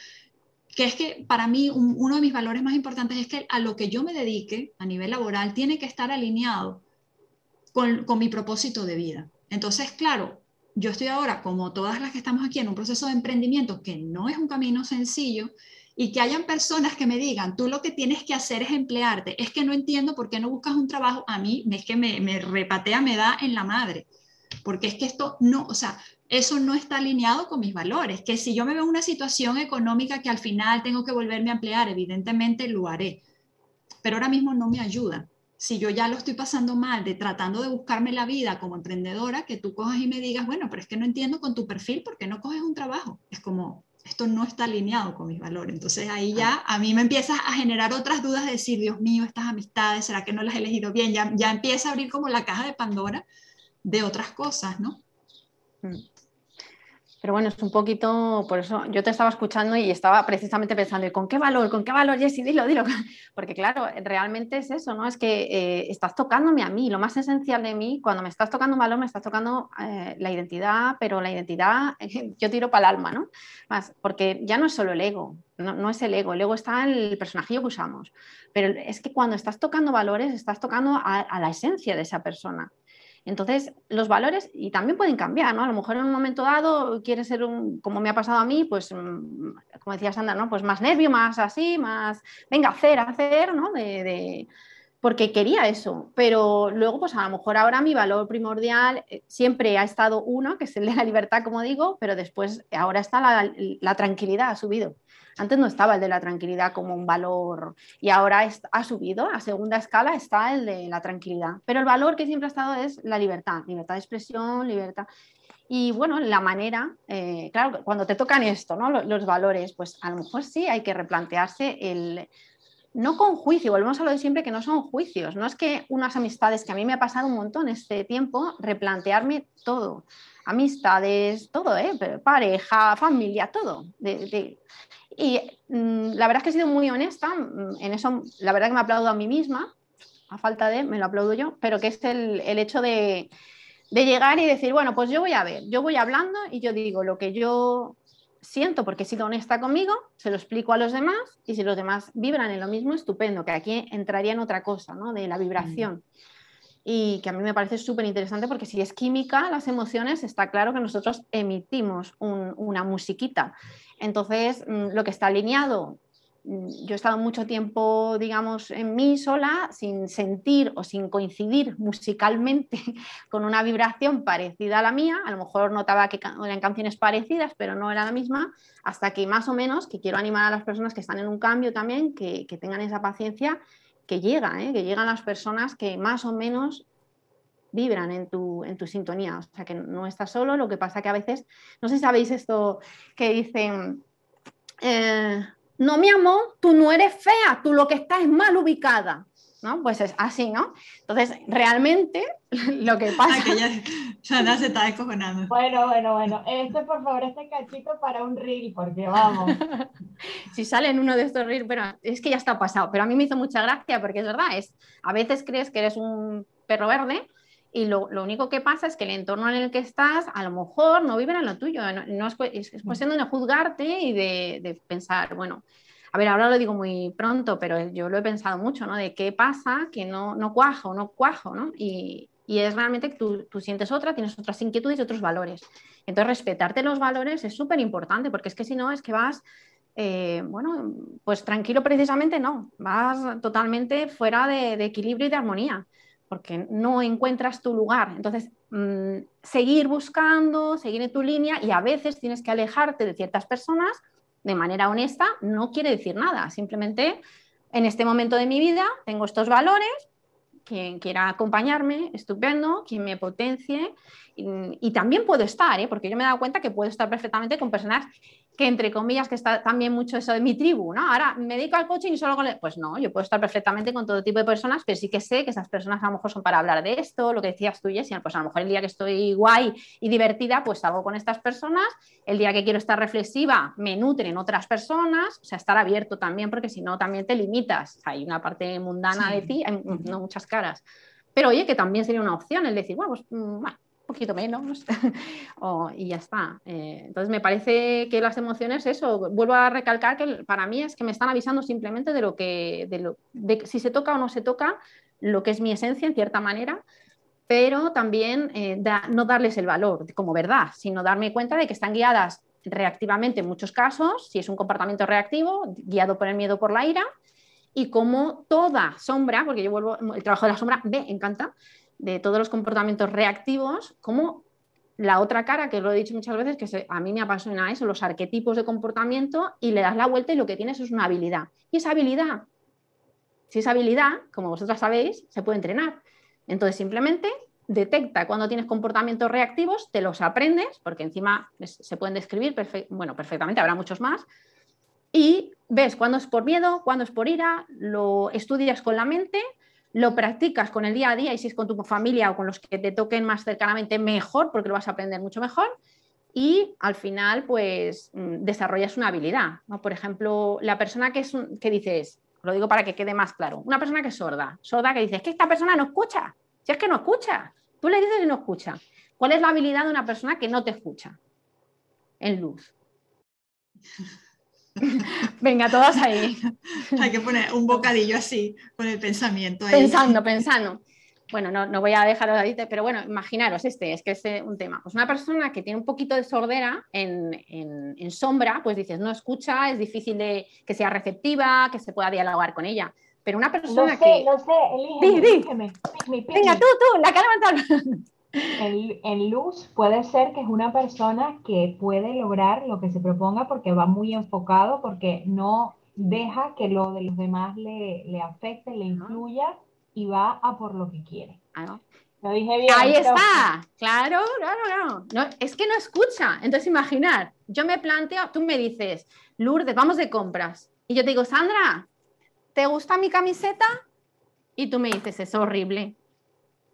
que es que para mí uno de mis valores más importantes es que a lo que yo me dedique a nivel laboral tiene que estar alineado con, con mi propósito de vida. Entonces, claro, yo estoy ahora, como todas las que estamos aquí, en un proceso de emprendimiento que no es un camino sencillo y que hayan personas que me digan, tú lo que tienes que hacer es emplearte, es que no entiendo por qué no buscas un trabajo, a mí es que me, me repatea, me da en la madre, porque es que esto no, o sea, eso no está alineado con mis valores, que si yo me veo en una situación económica que al final tengo que volverme a emplear, evidentemente lo haré, pero ahora mismo no me ayuda. Si yo ya lo estoy pasando mal de tratando de buscarme la vida como emprendedora, que tú cojas y me digas, bueno, pero es que no entiendo con tu perfil por qué no coges un trabajo. Es como, esto no está alineado con mis valores. Entonces ahí ya a mí me empieza a generar otras dudas de decir, Dios mío, estas amistades, ¿será que no las he elegido bien? Ya, ya empieza a abrir como la caja de Pandora de otras cosas, ¿no? Pero bueno, es un poquito, por eso yo te estaba escuchando y estaba precisamente pensando, ¿y con qué valor? ¿Con qué valor, Jessy? Dilo, dilo. <laughs> Porque claro, realmente es eso, ¿no? Es que eh, estás tocándome a mí. Lo más esencial de mí, cuando me estás tocando un valor, me estás tocando eh, la identidad, pero la identidad <laughs> yo tiro para el alma, ¿no? Más, porque ya no es solo el ego, no, es el ego, el ego está en el personajillo que usamos. Pero es que cuando estás tocando valores, estás tocando a la esencia de esa persona. Entonces, los valores, y también pueden cambiar, ¿no? A lo mejor en un momento dado quieres ser un, como me ha pasado a mí, pues, mm, como decía Sandra, ¿no? Pues más nervio, más así, más, venga, hacer, hacer, ¿no? De, porque quería eso, pero luego, pues a lo mejor ahora mi valor primordial eh, siempre ha estado uno, que es el de la libertad, como digo, pero después ahora está la, tranquilidad, ha subido. Antes no estaba el de la tranquilidad como un valor y ahora ha subido, a segunda escala está el de la tranquilidad. Pero el valor que siempre ha estado es la libertad, libertad de expresión, libertad. Y bueno, la manera, eh, claro, cuando te tocan esto, ¿no? los, los, valores, pues a lo mejor sí hay que replantearse el, no con juicio, volvemos a lo de siempre que no son juicios, no es que unas amistades que a mí me ha pasado un montón este tiempo, replantearme todo, amistades, todo, ¿eh? pareja, familia, todo. y mm, la verdad es que he sido muy honesta, mm, en eso la verdad que me aplaudo a mí misma, a falta de, me lo aplaudo yo, pero que es el, el hecho de, de llegar y decir, bueno, pues yo voy a ver, yo voy hablando y yo digo lo que yo siento porque he sido honesta conmigo, se lo explico a los demás y si los demás vibran en lo mismo, estupendo, que aquí entraría en otra cosa, ¿no? De la vibración. y que a mí me parece súper interesante porque si es química, las emociones, está claro que nosotros emitimos una musiquita. Entonces, mm, lo que está alineado, mm, yo he estado mucho tiempo, digamos, en mí sola, sin sentir o sin coincidir musicalmente <laughs> con una vibración parecida a la mía, a lo mejor notaba que eran canciones parecidas, pero no era la misma, hasta que más o menos, que quiero animar a las personas que están en un cambio también, que, que tengan esa paciencia que llega, ¿eh? que llegan las personas que más o menos vibran en tu, en tu sintonía. O sea, que no estás solo, lo que pasa que a veces, no sé si sabéis esto que dicen, eh, no mi amor, tú no eres fea, tú lo que estás es mal ubicada. ¿no? Pues es así, ¿no? Entonces, realmente <laughs> lo que pasa... que <laughs> ya, ya se está descojonando. Bueno, bueno, bueno. Este, por favor, este cachito para un reel, porque vamos. <laughs> si sale en uno de estos reels, pero es que ya está pasado. Pero a mí me hizo mucha gracia porque es verdad, es, a veces crees que eres un perro verde y lo, lo, único que pasa es que el entorno en el que estás a lo mejor no vive en lo tuyo. No, es, es, cuestión de no juzgarte y de, de pensar, bueno, a ver, ahora lo digo muy pronto, pero yo lo he pensado mucho, ¿no? De qué pasa que no, no cuajo, no cuajo, ¿no? Y, y es realmente que tú, tú, sientes otra, tienes otras inquietudes y otros valores. Entonces, respetarte los valores es súper importante, porque es que si no, es que vas, eh, bueno, pues tranquilo precisamente no, vas totalmente fuera de, de, equilibrio y de armonía, porque no encuentras tu lugar. Entonces, mmm, seguir buscando, seguir en tu línea y a veces tienes que alejarte de ciertas personas de manera honesta no quiere decir nada, simplemente en este momento de mi vida tengo estos valores, quien quiera acompañarme, estupendo, quien me potencie y, también puedo estar, ¿eh? porque yo me he dado cuenta que puedo estar perfectamente con personas que entre comillas, que está también mucho eso de mi tribu, ¿no? Ahora me dedico al coaching y solo con... El... Pues no, yo puedo estar perfectamente con todo tipo de personas, pero sí que sé que esas personas a lo mejor son para hablar de esto, lo que decías tú, Jessica, pues a lo mejor el día que estoy guay y divertida, pues salgo con estas personas, el día que quiero estar reflexiva, me nutren otras personas, o sea, estar abierto también, porque si no, también te limitas, hay una parte mundana de ti, hay no muchas caras. Pero oye, que también sería una opción el decir, bueno, pues, mm, bueno poquito menos <laughs> y ya está. Eh, entonces me parece que las emociones, eso, vuelvo a recalcar que para mí es que me están avisando simplemente de lo que, de, lo, de si se toca o no se toca, lo que es mi esencia en cierta manera, pero también eh, no darles el valor como verdad, sino darme cuenta de que están guiadas reactivamente en muchos casos, si es un comportamiento reactivo, guiado por el miedo, por la ira, y como toda sombra, porque yo vuelvo, el trabajo de la sombra me encanta, de todos los comportamientos reactivos, como la otra cara, que lo he dicho muchas veces, que a mí me apasiona eso, los arquetipos de comportamiento, y le das la vuelta y lo que tienes es una habilidad. Y esa habilidad, si esa habilidad, como vosotras sabéis, se puede entrenar. Entonces, simplemente detecta cuando tienes comportamientos reactivos, te los aprendes, porque encima se pueden describir bueno, perfectamente, habrá muchos más, y ves cuándo es por miedo, cuándo es por ira, lo estudias con la mente lo practicas con el día a día y si es con tu familia o con los que te toquen más cercanamente, mejor, porque lo vas a aprender mucho mejor. Y al final, pues mm, desarrollas una habilidad. Por ejemplo, la persona que, es que dices, lo digo para que quede más claro, una persona que es sorda, sorda que dices, es que esta persona no escucha, si es que no escucha, tú le dices y no escucha. ¿Cuál es la habilidad de una persona que no te escucha? En luz. <laughs> Venga, todos ahí. Hay que poner un bocadillo así, con el pensamiento. Ahí. Pensando, pensando. Bueno, no, no voy a dejarlo ahí, pero bueno, imaginaros este, es que es un tema. Pues una persona que tiene un poquito de sordera en, en, sombra, pues dices, no escucha, es difícil de que sea receptiva, que se pueda dialogar con ella. Pero una persona no sé, que. No sé, elígeme, Venga, tú, tú, la cara en, luz puede ser que es una persona que puede lograr lo que se proponga porque va muy enfocado, porque no deja que lo de los demás le, le afecte, le influya y va a por lo que quiere. Lo dije bien. Ahí está, claro, claro, claro. No, es que no escucha. Entonces, imaginar, yo me planteo, tú me dices, Lourdes, vamos de compras. Y yo te digo, Sandra, ¿te gusta mi camiseta? Y tú me dices, es horrible.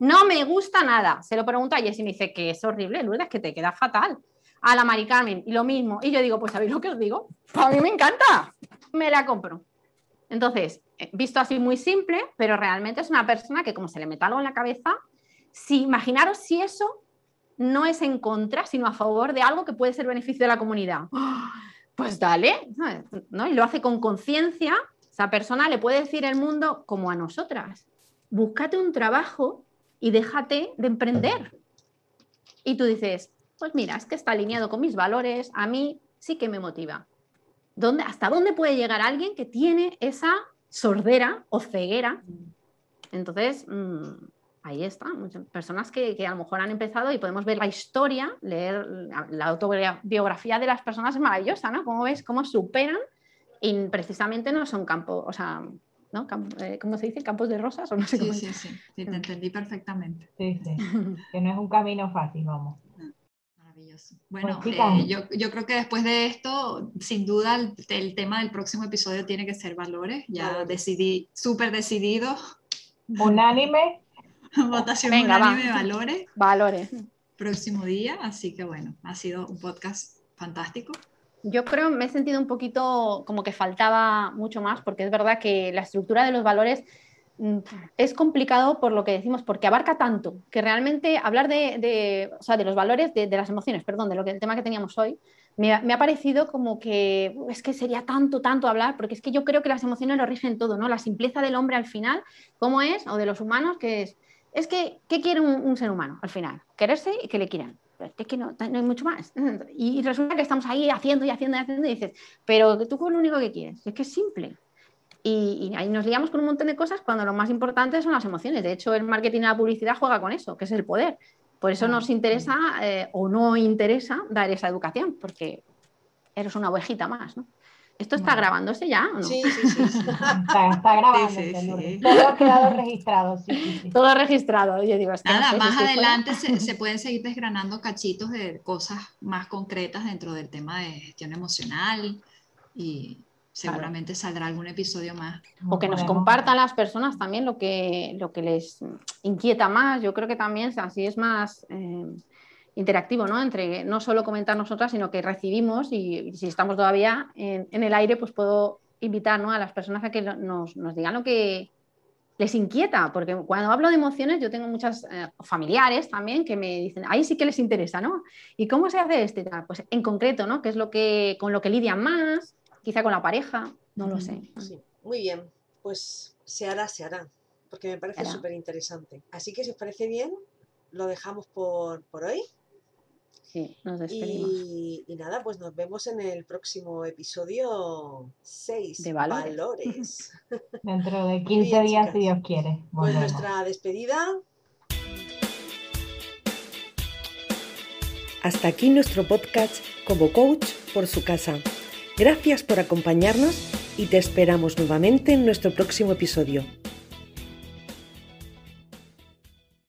No me gusta nada. Se lo pregunto a Jessy y me dice que es horrible, Lourdes, que te queda fatal. A la Mari Carmen, y lo mismo. Y yo digo, pues ¿sabéis lo que os digo? a mí me encanta. Me la compro. Entonces, eh, visto así muy simple, pero realmente es una persona que como se le mete algo en la cabeza, si imaginaros si eso no es en contra, sino a favor de algo que puede ser beneficio de la comunidad. <gasps> Pues dale, ¿no? Y lo hace con conciencia, esa persona le puede decir el mundo como a nosotras, búscate un trabajo y déjate de emprender. Y tú dices, pues mira, es que está alineado con mis valores, a mí sí que me motiva. ¿Dónde, ¿Hasta dónde puede llegar alguien que tiene esa sordera o ceguera? Entonces, mm, ahí está, muchas personas que, que, a lo mejor han empezado y podemos ver la historia, leer la autobiografía de las personas es maravillosa, ¿no? Cómo ves, cómo superan y precisamente no son campos, o sea, ¿no? Eh, ¿Cómo se dice? ¿Campos de rosas? O no sé sí, sí, sí, sí, te entendí perfectamente. Sí, sí, <laughs> que no es un camino fácil, vamos. Maravilloso. Bueno, pues, eh, yo, yo, creo que después de esto, sin duda, el, el, tema del próximo episodio tiene que ser valores. Ya decidí, súper decidido. Unánime. <laughs> Votación Venga, unánime, va. valores. Valores. Próximo día, así que bueno, ha sido un podcast fantástico yo creo, me he sentido un poquito como que faltaba mucho más, porque es verdad que la estructura de los valores mm, es complicado por lo que decimos, porque abarca tanto, que realmente hablar de, o sea, de los valores, de, las emociones, perdón, de lo que el tema que teníamos hoy, me, me, ha parecido como que es que sería tanto, tanto hablar, porque es que yo creo que las emociones lo rigen todo, ¿no? La simpleza del hombre al final, ¿cómo es? O de los humanos, que es, es que, ¿qué quiere un ser humano al final? Quererse y que le quieran es que no, no, hay mucho más. Y resulta que estamos ahí haciendo y haciendo y haciendo y dices, pero tú con lo único que quieres, es que es simple. Y, y, ahí nos liamos con un montón de cosas cuando lo más importante son las emociones. De hecho, el marketing y la publicidad juega con eso, que es el poder. Por eso nos interesa eh, o no interesa dar esa educación, porque eres una ovejita más, ¿no? ¿Esto está grabándose ya o no? Sí, sí, sí. <laughs> Está, está grabándose. Sí, sí, Todo ha quedado registrado. Sí, Todo registrado. Yo digo, es que Nada, no sé, más adelante se, <laughs> se, pueden seguir desgranando cachitos de cosas más concretas dentro del tema de gestión emocional y seguramente claro. saldrá algún episodio más. O que nos compartan las personas también lo que, lo que les inquieta más. Yo creo que también así es más... Eh, interactivo, ¿no? Entre no solo comentar nosotras, sino que recibimos y, y si estamos todavía en, en, el aire, pues puedo invitar ¿no? a las personas a que nos, nos, digan lo que les inquieta, porque cuando hablo de emociones yo tengo muchas eh, familiares también que me dicen, ahí sí que les interesa, ¿no? ¿Y cómo se hace este? Pues en concreto, ¿no? ¿Qué es lo que, con lo que lidian más? Quizá con la pareja, no lo sé. Sí, muy bien, pues se hará, se hará, porque me parece súper interesante. Así que si os parece bien, lo dejamos por, por hoy. Sí, nos despedimos. Y, y, nada, pues nos vemos en el próximo episodio 6 de valores. valores. <laughs> Dentro de 15 bien, días, chicas. si Dios quiere. Volvemos. Pues nuestra despedida. Hasta aquí nuestro podcast como coach por su casa. Gracias por acompañarnos y te esperamos nuevamente en nuestro próximo episodio.